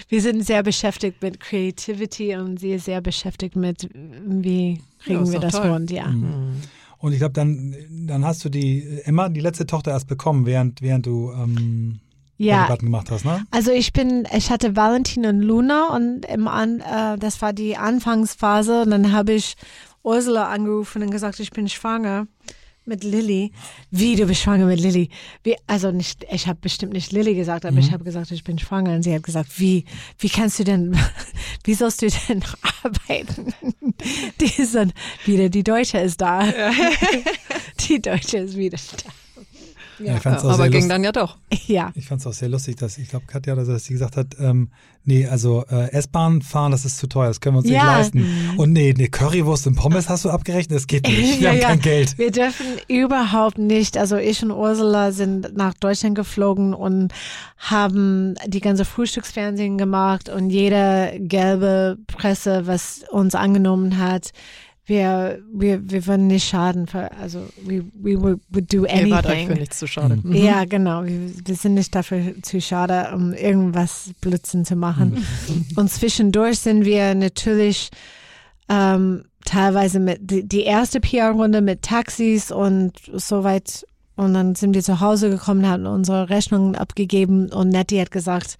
wir sind sehr beschäftigt mit Creativity und sie ist sehr beschäftigt mit, wie kriegen ist wir das toll. rund, ja. Und ich glaube, dann, dann hast du die Emma, die letzte Tochter erst bekommen, während, während du ähm, Ja, Button gemacht hast, ne? Also ich bin, ich hatte Valentin und Luna und im An, äh, das war die Anfangsphase und dann habe ich Ursula angerufen und gesagt, ich bin schwanger mit Lilly. Wie, du bist schwanger mit Lilly? Wie, also nicht, ich habe bestimmt nicht Lilly gesagt, aber ich habe gesagt, ich bin schwanger und sie hat gesagt, wie, wie kannst du denn, wie sollst du denn arbeiten? Die ist dann wieder, die Deutsche ist da. Die Deutsche ist wieder da. Ja, auch aber ging dann ja doch. Ja. Ich fand es auch sehr lustig, dass ich glaube, Katja, oder so, dass sie gesagt hat, ähm, nee, also äh, S-Bahn fahren, das ist zu teuer, das können wir uns nicht Ja. leisten. Und nee, nee, Currywurst und Pommes hast du abgerechnet, das geht nicht. Wir Ja, haben ja. kein Geld. Wir dürfen überhaupt nicht, also ich und Ursula sind nach Deutschland geflogen und haben die ganze Frühstücksfernsehen gemacht und jede gelbe Presse, was uns angenommen hat, wir, wir, wir würden nicht schaden, für, also we, we would, would do Ihr wart euch für anything. nichts zu schade. Mhm. Ja, genau. Wir, wir sind nicht dafür zu schade, um irgendwas Blödsinn zu machen. Und zwischendurch sind wir natürlich ähm, teilweise mit die, die erste PR-Runde mit Taxis und so weit. Und dann sind wir zu Hause gekommen, haben unsere Rechnungen abgegeben und Nettie hat gesagt,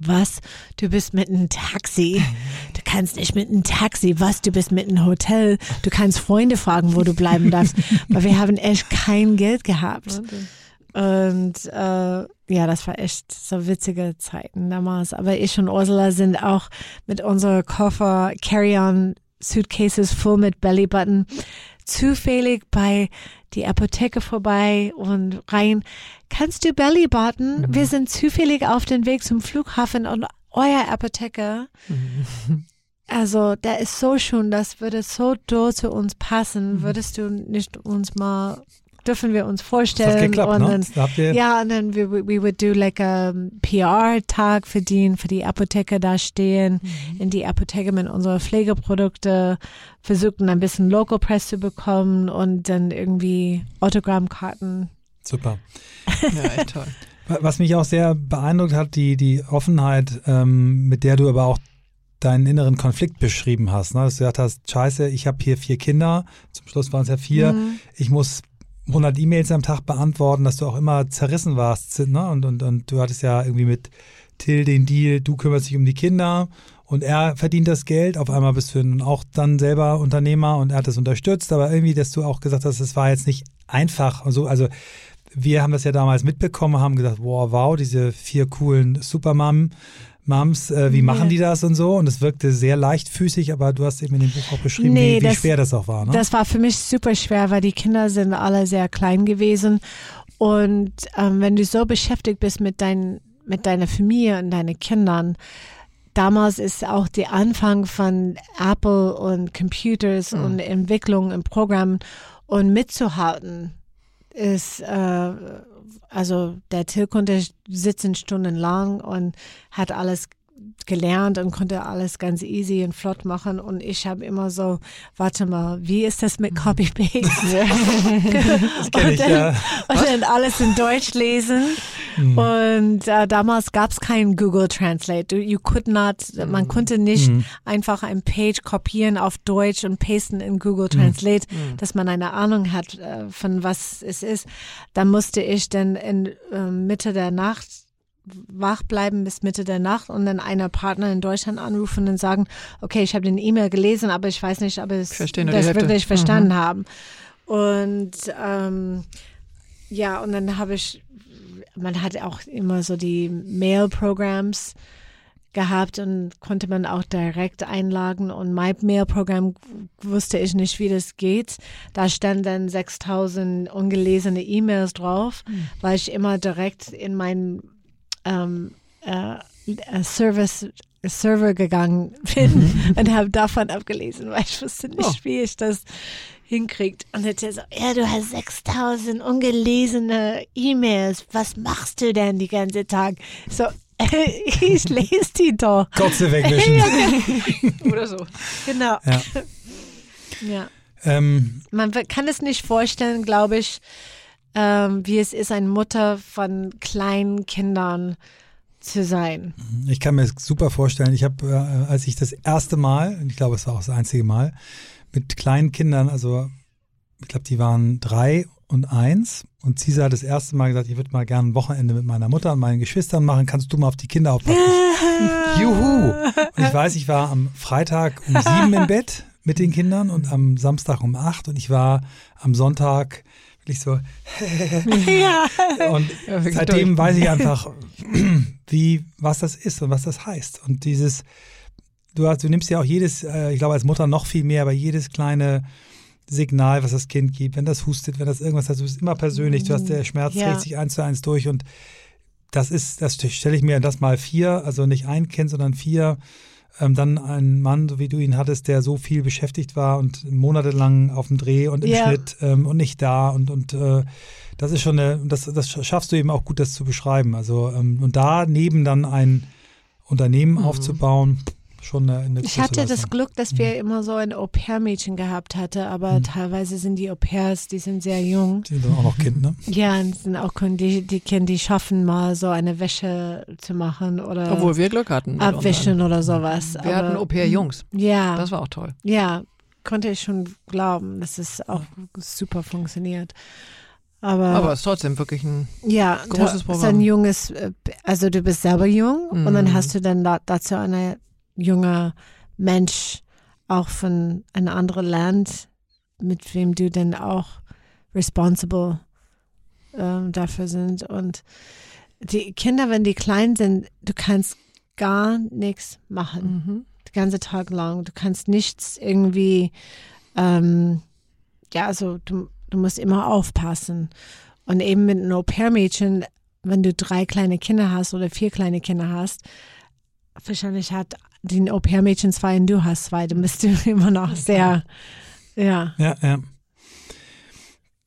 was? Du bist mit einem Taxi. Du kannst nicht mit einem Taxi. Was? Du bist mit einem Hotel. Du kannst Freunde fragen, wo du bleiben darfst. Weil wir haben echt kein Geld gehabt. Und äh, ja, das war echt so witzige Zeiten damals. Aber ich und Ursula sind auch mit unserer Koffer Carry-on Suitcases voll mit Bellybutton zufällig bei die Apotheke vorbei und rein. Kannst du Bellybutton? Wir sind zufällig auf dem Weg zum Flughafen und euer Apotheke. Also, der ist so schön, das würde so doll zu uns passen. Würdest du nicht uns mal, dürfen wir uns Das vorstellen? hat geklappt, und ne? dann, ihr, ja, und dann we, we would do like a PR-Tag für die, für die Apotheke da stehen, in die Apotheke mit unseren Pflegeprodukte, versuchten ein bisschen Local Press zu bekommen und dann irgendwie Autogrammkarten. super. Ja, echt toll. Was mich auch sehr beeindruckt hat, die, die Offenheit, ähm, mit der du aber auch deinen inneren Konflikt beschrieben hast. Ne? Dass du gesagt hast, scheiße, ich habe hier vier Kinder, zum Schluss waren es ja vier, Mhm. ich muss 100 E-Mails am Tag beantworten, dass du auch immer zerrissen warst. Ne? Und, und, und du hattest ja irgendwie mit Till den Deal, du kümmerst dich um die Kinder und er verdient das Geld. Auf einmal bist du auch dann selber Unternehmer und er hat das unterstützt, aber irgendwie, dass du auch gesagt hast, es war jetzt nicht einfach und so. Also wir haben das ja damals mitbekommen, haben gesagt, wow, wow, diese vier coolen Supermom. Moms, äh, wie machen Ja. die das und so? Und es wirkte sehr leichtfüßig, aber du hast eben in dem Buch auch beschrieben, Nee, wie, wie das- schwer das auch war. Ne? Das war für mich super schwer, weil die Kinder sind alle sehr klein gewesen. Und ähm, wenn du so beschäftigt bist mit, dein, mit deiner Familie und deinen Kindern, damals ist auch der Anfang von Apple und Computers und Entwicklung im Programm und mitzuhalten ist, äh, also der Till konnte sitzen stundenlang und hat alles gelernt und konnte alles ganz easy und flott machen und ich habe immer so, warte mal, wie ist das mit Copy-Paste? Das kenn und, ja. und dann alles in Deutsch lesen Hm. und äh, damals gab es kein Google Translate. You could not, man konnte nicht Hm. einfach ein Page kopieren auf Deutsch und pasten in Google Hm. Translate, dass man eine Ahnung hat, äh, von was es ist. Da musste ich dann in äh, Mitte der Nacht wach bleiben bis Mitte der Nacht und dann einer Partner in Deutschland anrufen und sagen, okay, ich habe den E-Mail gelesen, aber ich weiß nicht, ob es das wirklich verstanden haben. Und ähm, ja, und dann habe ich, man hat auch immer so die Mail-Programms gehabt und konnte man auch direkt einladen und mein Mail-Programm wusste ich nicht, wie das geht. Da standen dann 6000 ungelesene E-Mails drauf, weil ich immer direkt in meinen ähm, äh, äh, Service Server gegangen bin und habe davon abgelesen, weil ich wusste nicht, Oh. wie ich das hinkriegt. Und er so, ja, du hast 6000 ungelesene E-Mails. Was machst du denn die ganze Tag? So, ich lese die doch. Kotze wegwischen. Oder so. Genau. Ja. Ja. Ähm, Man kann es nicht vorstellen, glaube ich, ähm, wie es ist, eine Mutter von kleinen Kindern zu sein. Ich kann mir das super vorstellen. Ich habe, äh, als ich das erste Mal, und ich glaube, es war auch das einzige Mal, mit kleinen Kindern, also ich glaube, die waren drei und eins. Und Cesar hat das erste Mal gesagt, ich würde mal gerne ein Wochenende mit meiner Mutter und meinen Geschwistern machen. Kannst du mal auf die Kinder aufpassen? Juhu! Und ich weiß, ich war am Freitag um sieben im Bett mit den Kindern und am Samstag um acht und ich war am Sonntag wirklich so, ja. und seitdem weiß ich einfach, wie, was das ist und was das heißt. Und dieses, du, hast, du nimmst ja auch jedes, äh, ich glaube als Mutter noch viel mehr, aber jedes kleine Signal, was das Kind gibt, wenn das hustet, wenn das irgendwas hat, du bist immer persönlich, du hast der Schmerz Ja. sich eins zu eins durch und das ist, das stelle ich mir das mal vier, also nicht ein Kind, sondern vier, ähm, dann ein Mann, so wie du ihn hattest, der so viel beschäftigt war und monatelang auf dem Dreh und im Ja. Schnitt ähm, und nicht da und, und äh, das ist schon eine, das, das schaffst du eben auch gut, das zu beschreiben. Also ähm, und daneben dann ein Unternehmen aufzubauen, schon eine, eine Ich hatte das Leistung. Glück, dass wir immer so ein Au-pair-Mädchen gehabt hatte, aber Hm. teilweise sind die Au-pairs, die sind sehr jung. Die sind auch noch Kind, ne? Ja, und sind auch können die, die können die schaffen, mal so eine Wäsche zu machen oder Obwohl wir Glück hatten. abwischen oder sowas. Wir hatten aber, Au-pair-Jungs. Ja, Das war auch toll. ja, konnte ich schon glauben, dass es auch super funktioniert. Aber, Aber es ist trotzdem wirklich ein. ja, großes ist Programm. ein junges, äh, also du bist selber jung und dann Mhm. hast du dann da, dazu eine junge Mensch auch von einem anderen Land, mit wem du dann auch responsible ähm, dafür sind. Und die Kinder, wenn die klein sind, du kannst gar nichts machen Mhm. den ganzen Tag lang. Du kannst nichts irgendwie, ähm, ja, also du, du musst immer aufpassen. Und eben mit einem Au-pair-Mädchen, wenn du drei kleine Kinder hast oder vier kleine Kinder hast, wahrscheinlich hat die Au-pair-Mädchen zwei und du hast zwei, dann bist du immer noch sehr, ja. Ja, ja.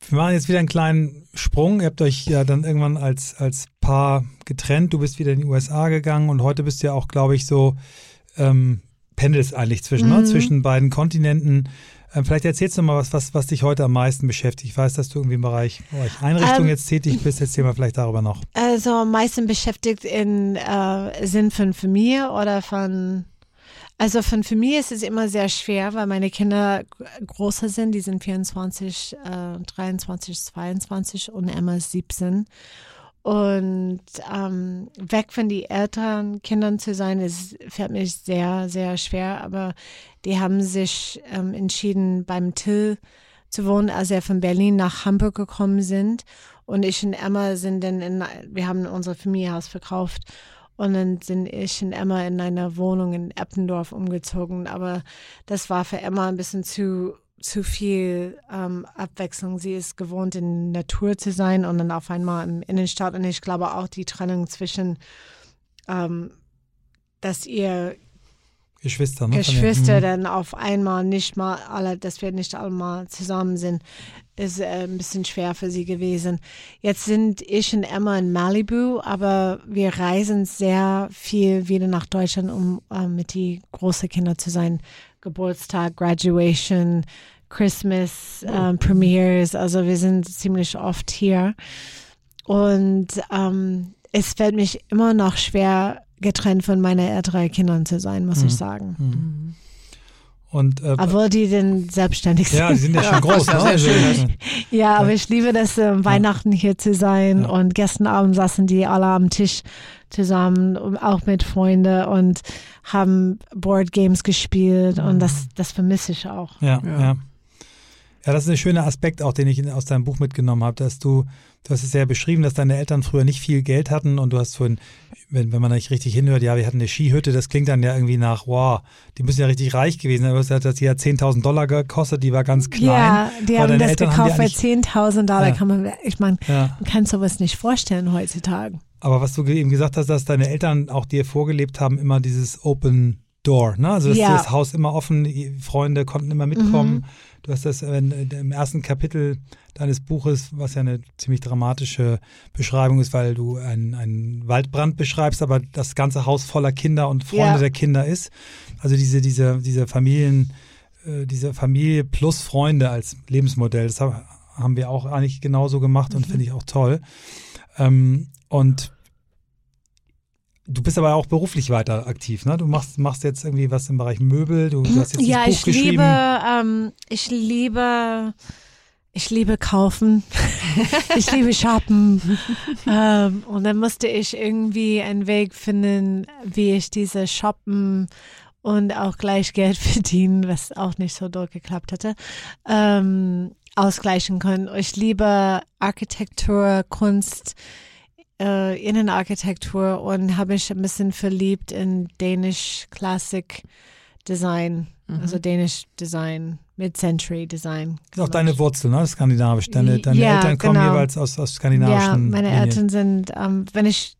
Wir machen jetzt wieder einen kleinen Sprung. Ihr habt euch ja dann irgendwann als, als Paar getrennt. Du bist wieder in die USA gegangen und heute bist du ja auch, glaube ich, so ähm, pendelst eigentlich zwischen, ne? Mhm. zwischen beiden Kontinenten. Ähm, vielleicht erzählst du mal was, was, was dich heute am meisten beschäftigt. Ich weiß, dass du irgendwie im Bereich, Einrichtung Ähm, jetzt tätig bist. Erzähl mal vielleicht darüber noch. Also am meisten beschäftigt in äh, Sinn von Familie oder von also von Familie ist es immer sehr schwer, weil meine Kinder größer sind. Die sind 24, äh, 23, 22 und Emma ist 17. Und ähm, weg von die älteren Kindern zu sein, ist, fällt mir sehr, sehr schwer. Aber die haben sich ähm, entschieden, beim Till zu wohnen, als er von Berlin nach Hamburg gekommen sind. Und ich und Emma sind dann in, wir haben unser Familienhaus verkauft. Und dann sind ich und Emma in einer Wohnung in Eppendorf umgezogen. Aber das war für Emma ein bisschen zu, zu viel ähm, Abwechslung. Sie ist gewohnt, in Natur zu sein und dann auf einmal im Innenstadt. Und ich glaube auch die Trennung zwischen, ähm, dass ihr Geschwister, ne? Geschwister Mhm. dann auf einmal nicht mal alle, dass wir nicht alle mal zusammen sind, ist äh, ein bisschen schwer für sie gewesen. Jetzt sind ich und Emma in Malibu, aber wir reisen sehr viel wieder nach Deutschland, um äh, mit die großen Kinder zu sein. Geburtstag, Graduation, Christmas, ähm, Premieres, also wir sind ziemlich oft hier. Und ähm, es fällt mich immer noch schwer, getrennt von meinen älteren Kindern zu sein, muss Mhm. ich sagen. Mhm. Und äh, Obwohl die denn selbstständig sind. ja, die sind ja schon groß. ja ne? Also, schön. Ja, aber ich liebe das, äh, Weihnachten hier zu sein. Ja. Und gestern Abend saßen die alle am Tisch zusammen, und auch mit Freunden und haben Board Games gespielt. Und das, das vermisse ich auch. Ja, ja. Ja. Ja. das ist ein schöner Aspekt auch, den ich aus deinem Buch mitgenommen habe, dass du, du hast es ja beschrieben, dass deine Eltern früher nicht viel Geld hatten und du hast vorhin, wenn, wenn man nicht richtig hinhört, ja, wir hatten eine Skihütte, das klingt dann ja irgendwie nach, wow, die müssen ja richtig reich gewesen sein, aber es hat das hier 10.000 Dollar gekostet, die war ganz klein. Ja, die haben das Eltern gekauft für eigentlich- 10.000 Dollar. Ja. Kann man, ich meine, Ja. man kann sowas nicht vorstellen heutzutage. Aber was du eben gesagt hast, dass deine Eltern auch dir vorgelebt haben, immer dieses Open Door, ne? Also Ja. das Haus immer offen, Freunde konnten immer mitkommen. Mhm. Du hast das äh, im ersten Kapitel deines Buches, was ja eine ziemlich dramatische Beschreibung ist, weil du einen, einen Waldbrand beschreibst, aber das ganze Haus voller Kinder und Freunde Ja. der Kinder ist. Also diese, diese, diese Familien, äh, diese Familie plus Freunde als Lebensmodell. Das haben wir auch eigentlich genauso gemacht und mhm. finde ich auch toll. Ähm, und Du bist aber auch beruflich weiter aktiv, ne? Du machst, machst jetzt irgendwie was im Bereich Möbel, du, du hast jetzt ja, Buch ich geschrieben. Liebe, ähm, ich liebe, ich liebe kaufen, ich liebe shoppen. ähm, und dann musste ich irgendwie einen Weg finden, wie ich diese shoppen und auch gleich Geld verdienen, was auch nicht so durchgeklappt hatte, ähm, ausgleichen können. Ich liebe Architektur, Kunst, äh, Innenarchitektur und habe mich ein bisschen verliebt in Danish Classic Design, mhm. also Danish Design, Mid-Century Design. Das ist auch deine Wurzel, ne? Skandinavisch. Deine, deine ja, Eltern kommen genau. jeweils aus, aus skandinavischen. Ja, meine Linien. Eltern sind, ähm, wenn ich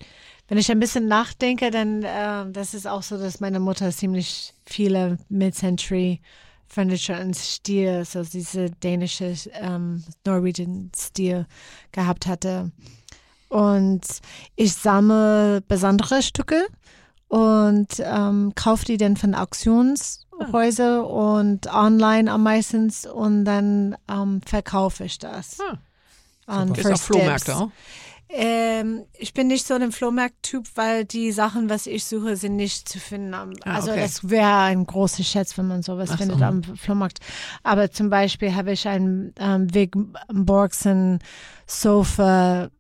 wenn ich ein bisschen nachdenke, dann äh, das ist auch so, dass meine Mutter ziemlich viele Mid-Century Furniture und Stil, so diese dänische ähm, Norwegian Stil gehabt hatte. Und ich sammle besondere Stücke und ähm, kaufe die dann von Auktionshäusern ah. und online am meisten und dann ähm, verkaufe ich das. Ah. An Ist auch Flohmärkte auch? Ähm, ich bin nicht so ein Flohmarkt-Typ, weil die Sachen, was ich suche, sind nicht zu finden. Ah, also okay. das wäre ein großer Schätz, wenn man sowas Ach findet so. am Flohmarkt. Aber zum Beispiel habe ich ein ähm, Wig Borgsen Sofa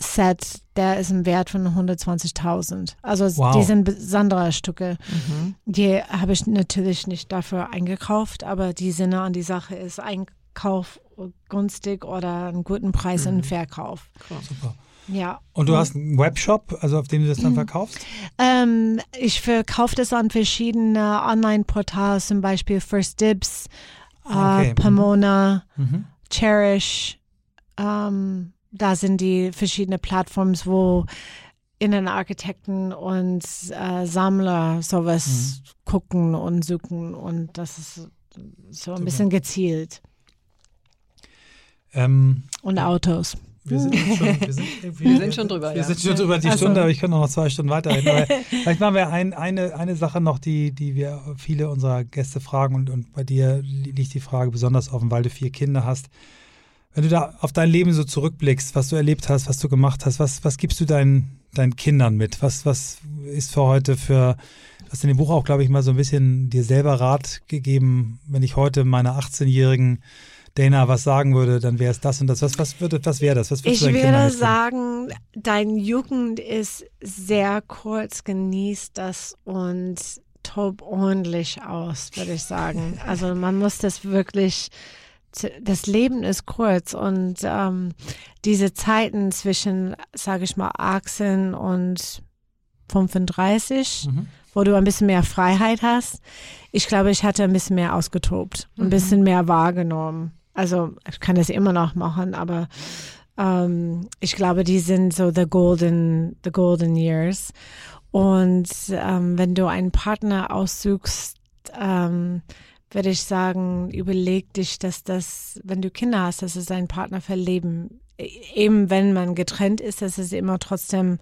Set, der ist im Wert von 120.000. Also wow. die sind besondere Stücke. Mhm. Die habe ich natürlich nicht dafür eingekauft, aber die Sinne an die Sache ist Einkauf günstig oder einen guten Preis mhm. in Verkauf. Klar, super. Ja. Und du hast einen Webshop, also auf dem du das dann mhm. verkaufst? Ähm, ich verkaufe das an verschiedene Online-Portale, zum Beispiel First Dibs, äh, okay. Pomona, mhm. Cherish, ähm, da sind die verschiedenen Plattformen, wo Innenarchitekten und äh, Sammler sowas mhm. gucken und suchen und das ist so ein Super. bisschen gezielt. Ähm, und Autos. Wir sind schon, wir sind, wir, sind schon drüber. Wir ja. sind schon drüber die also. Stunde, aber ich kann noch zwei Stunden weiterreden. Aber vielleicht machen wir ein, eine, eine Sache noch, die, die wir viele unserer Gäste fragen und, und bei dir liegt die Frage besonders offen, weil du vier Kinder hast. Wenn du da auf dein Leben so zurückblickst, was du erlebt hast, was du gemacht hast, was, was gibst du deinen, deinen Kindern mit? Was, was ist für heute für, du hast in dem Buch auch, glaube ich, mal so ein bisschen dir selber Rat gegeben, wenn ich heute meiner 18-jährigen Dana was sagen würde, dann wäre es das und das. Was, was, würde, was wäre das? Was ich würde sagen, dein Jugend ist sehr kurz, genießt das und tob ordentlich aus, würde ich sagen. Also man muss das wirklich das Leben ist kurz und ähm, diese Zeiten zwischen, sage ich mal, 18 und 35, mhm. wo du ein bisschen mehr Freiheit hast. Ich glaube, ich hatte ein bisschen mehr ausgetobt, ein mhm. bisschen mehr wahrgenommen. Also ich kann das immer noch machen, aber ähm, ich glaube, die sind so the golden, the golden years. Und ähm, wenn du einen Partner aussuchst, ähm, würde ich sagen, überleg dich, dass das, wenn du Kinder hast, dass es dein Partner verleben. Eben wenn man getrennt ist, dass es immer trotzdem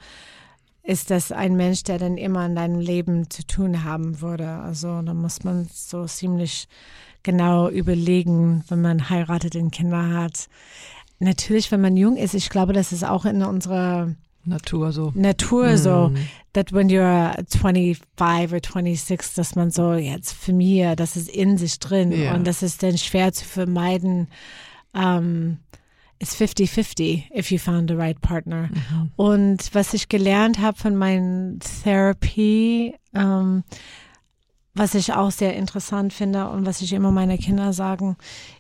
ist das ein Mensch, der dann immer in deinem Leben zu tun haben würde. Also da muss man so ziemlich genau überlegen, wenn man heiratet und Kinder hat. Natürlich, wenn man jung ist, ich glaube, das ist auch in unserer Natur so. Natur so, mm. that when you're 25 or 26, dass man so jetzt Familie, das ist in sich drin yeah. und das ist dann schwer zu vermeiden. Um, it's 50-50 if you found the right partner. Mhm. Und was ich gelernt habe von meinen Therapie, um, was ich auch sehr interessant finde und was ich immer meine Kinder sagen,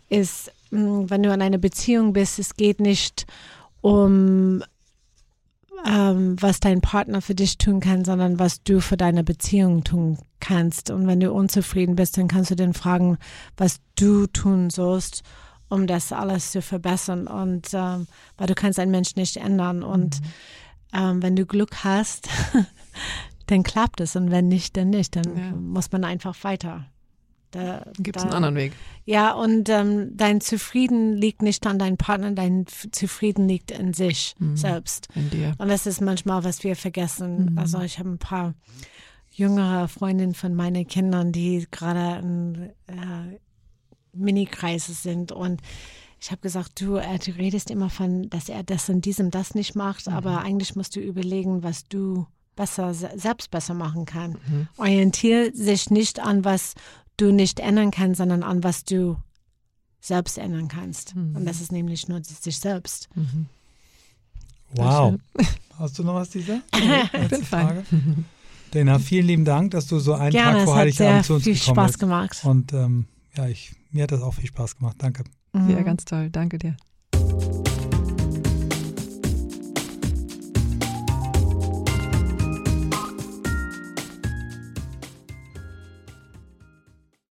ist, mm, wenn du in einer Beziehung bist, es geht nicht um ähm, was dein Partner für dich tun kann, sondern was du für deine Beziehung tun kannst. Und wenn du unzufrieden bist, dann kannst du den fragen, was du tun sollst, um das alles zu verbessern. Und ähm, weil du kannst einen Menschen nicht ändern. Und mhm. ähm, wenn du Glück hast, dann klappt es. Und wenn nicht, dann nicht. Dann ja. muss man einfach weiter. Da gibt es einen anderen Weg. Ja, und ähm, dein Zufrieden liegt nicht an deinem Partner, dein Zufrieden liegt in sich mhm. selbst. In dir. Und das ist manchmal, was wir vergessen. Mhm. Also ich habe ein paar jüngere Freundinnen von meinen Kindern, die gerade in, äh, Mini-Kreise sind und ich habe gesagt, du, äh, du redest immer von, dass er das und diesem das nicht macht, mhm. aber eigentlich musst du überlegen, was du besser, selbst besser machen kann. Mhm. Orientiere sich nicht an, was du nicht ändern kannst, sondern an, was du selbst ändern kannst. Mhm. Und das ist nämlich nur sich selbst. Mhm. Wow. Hast du noch was, Lisa? Ich bin Frage? fein. Dana, vielen lieben Dank, dass du so einen Gerne, Tag vor Heiligabend zu uns viel gekommen Spaß gemacht. Und ähm, ja, ich, mir hat das auch viel Spaß gemacht. Danke. Mhm. Ja, ganz toll. Danke dir.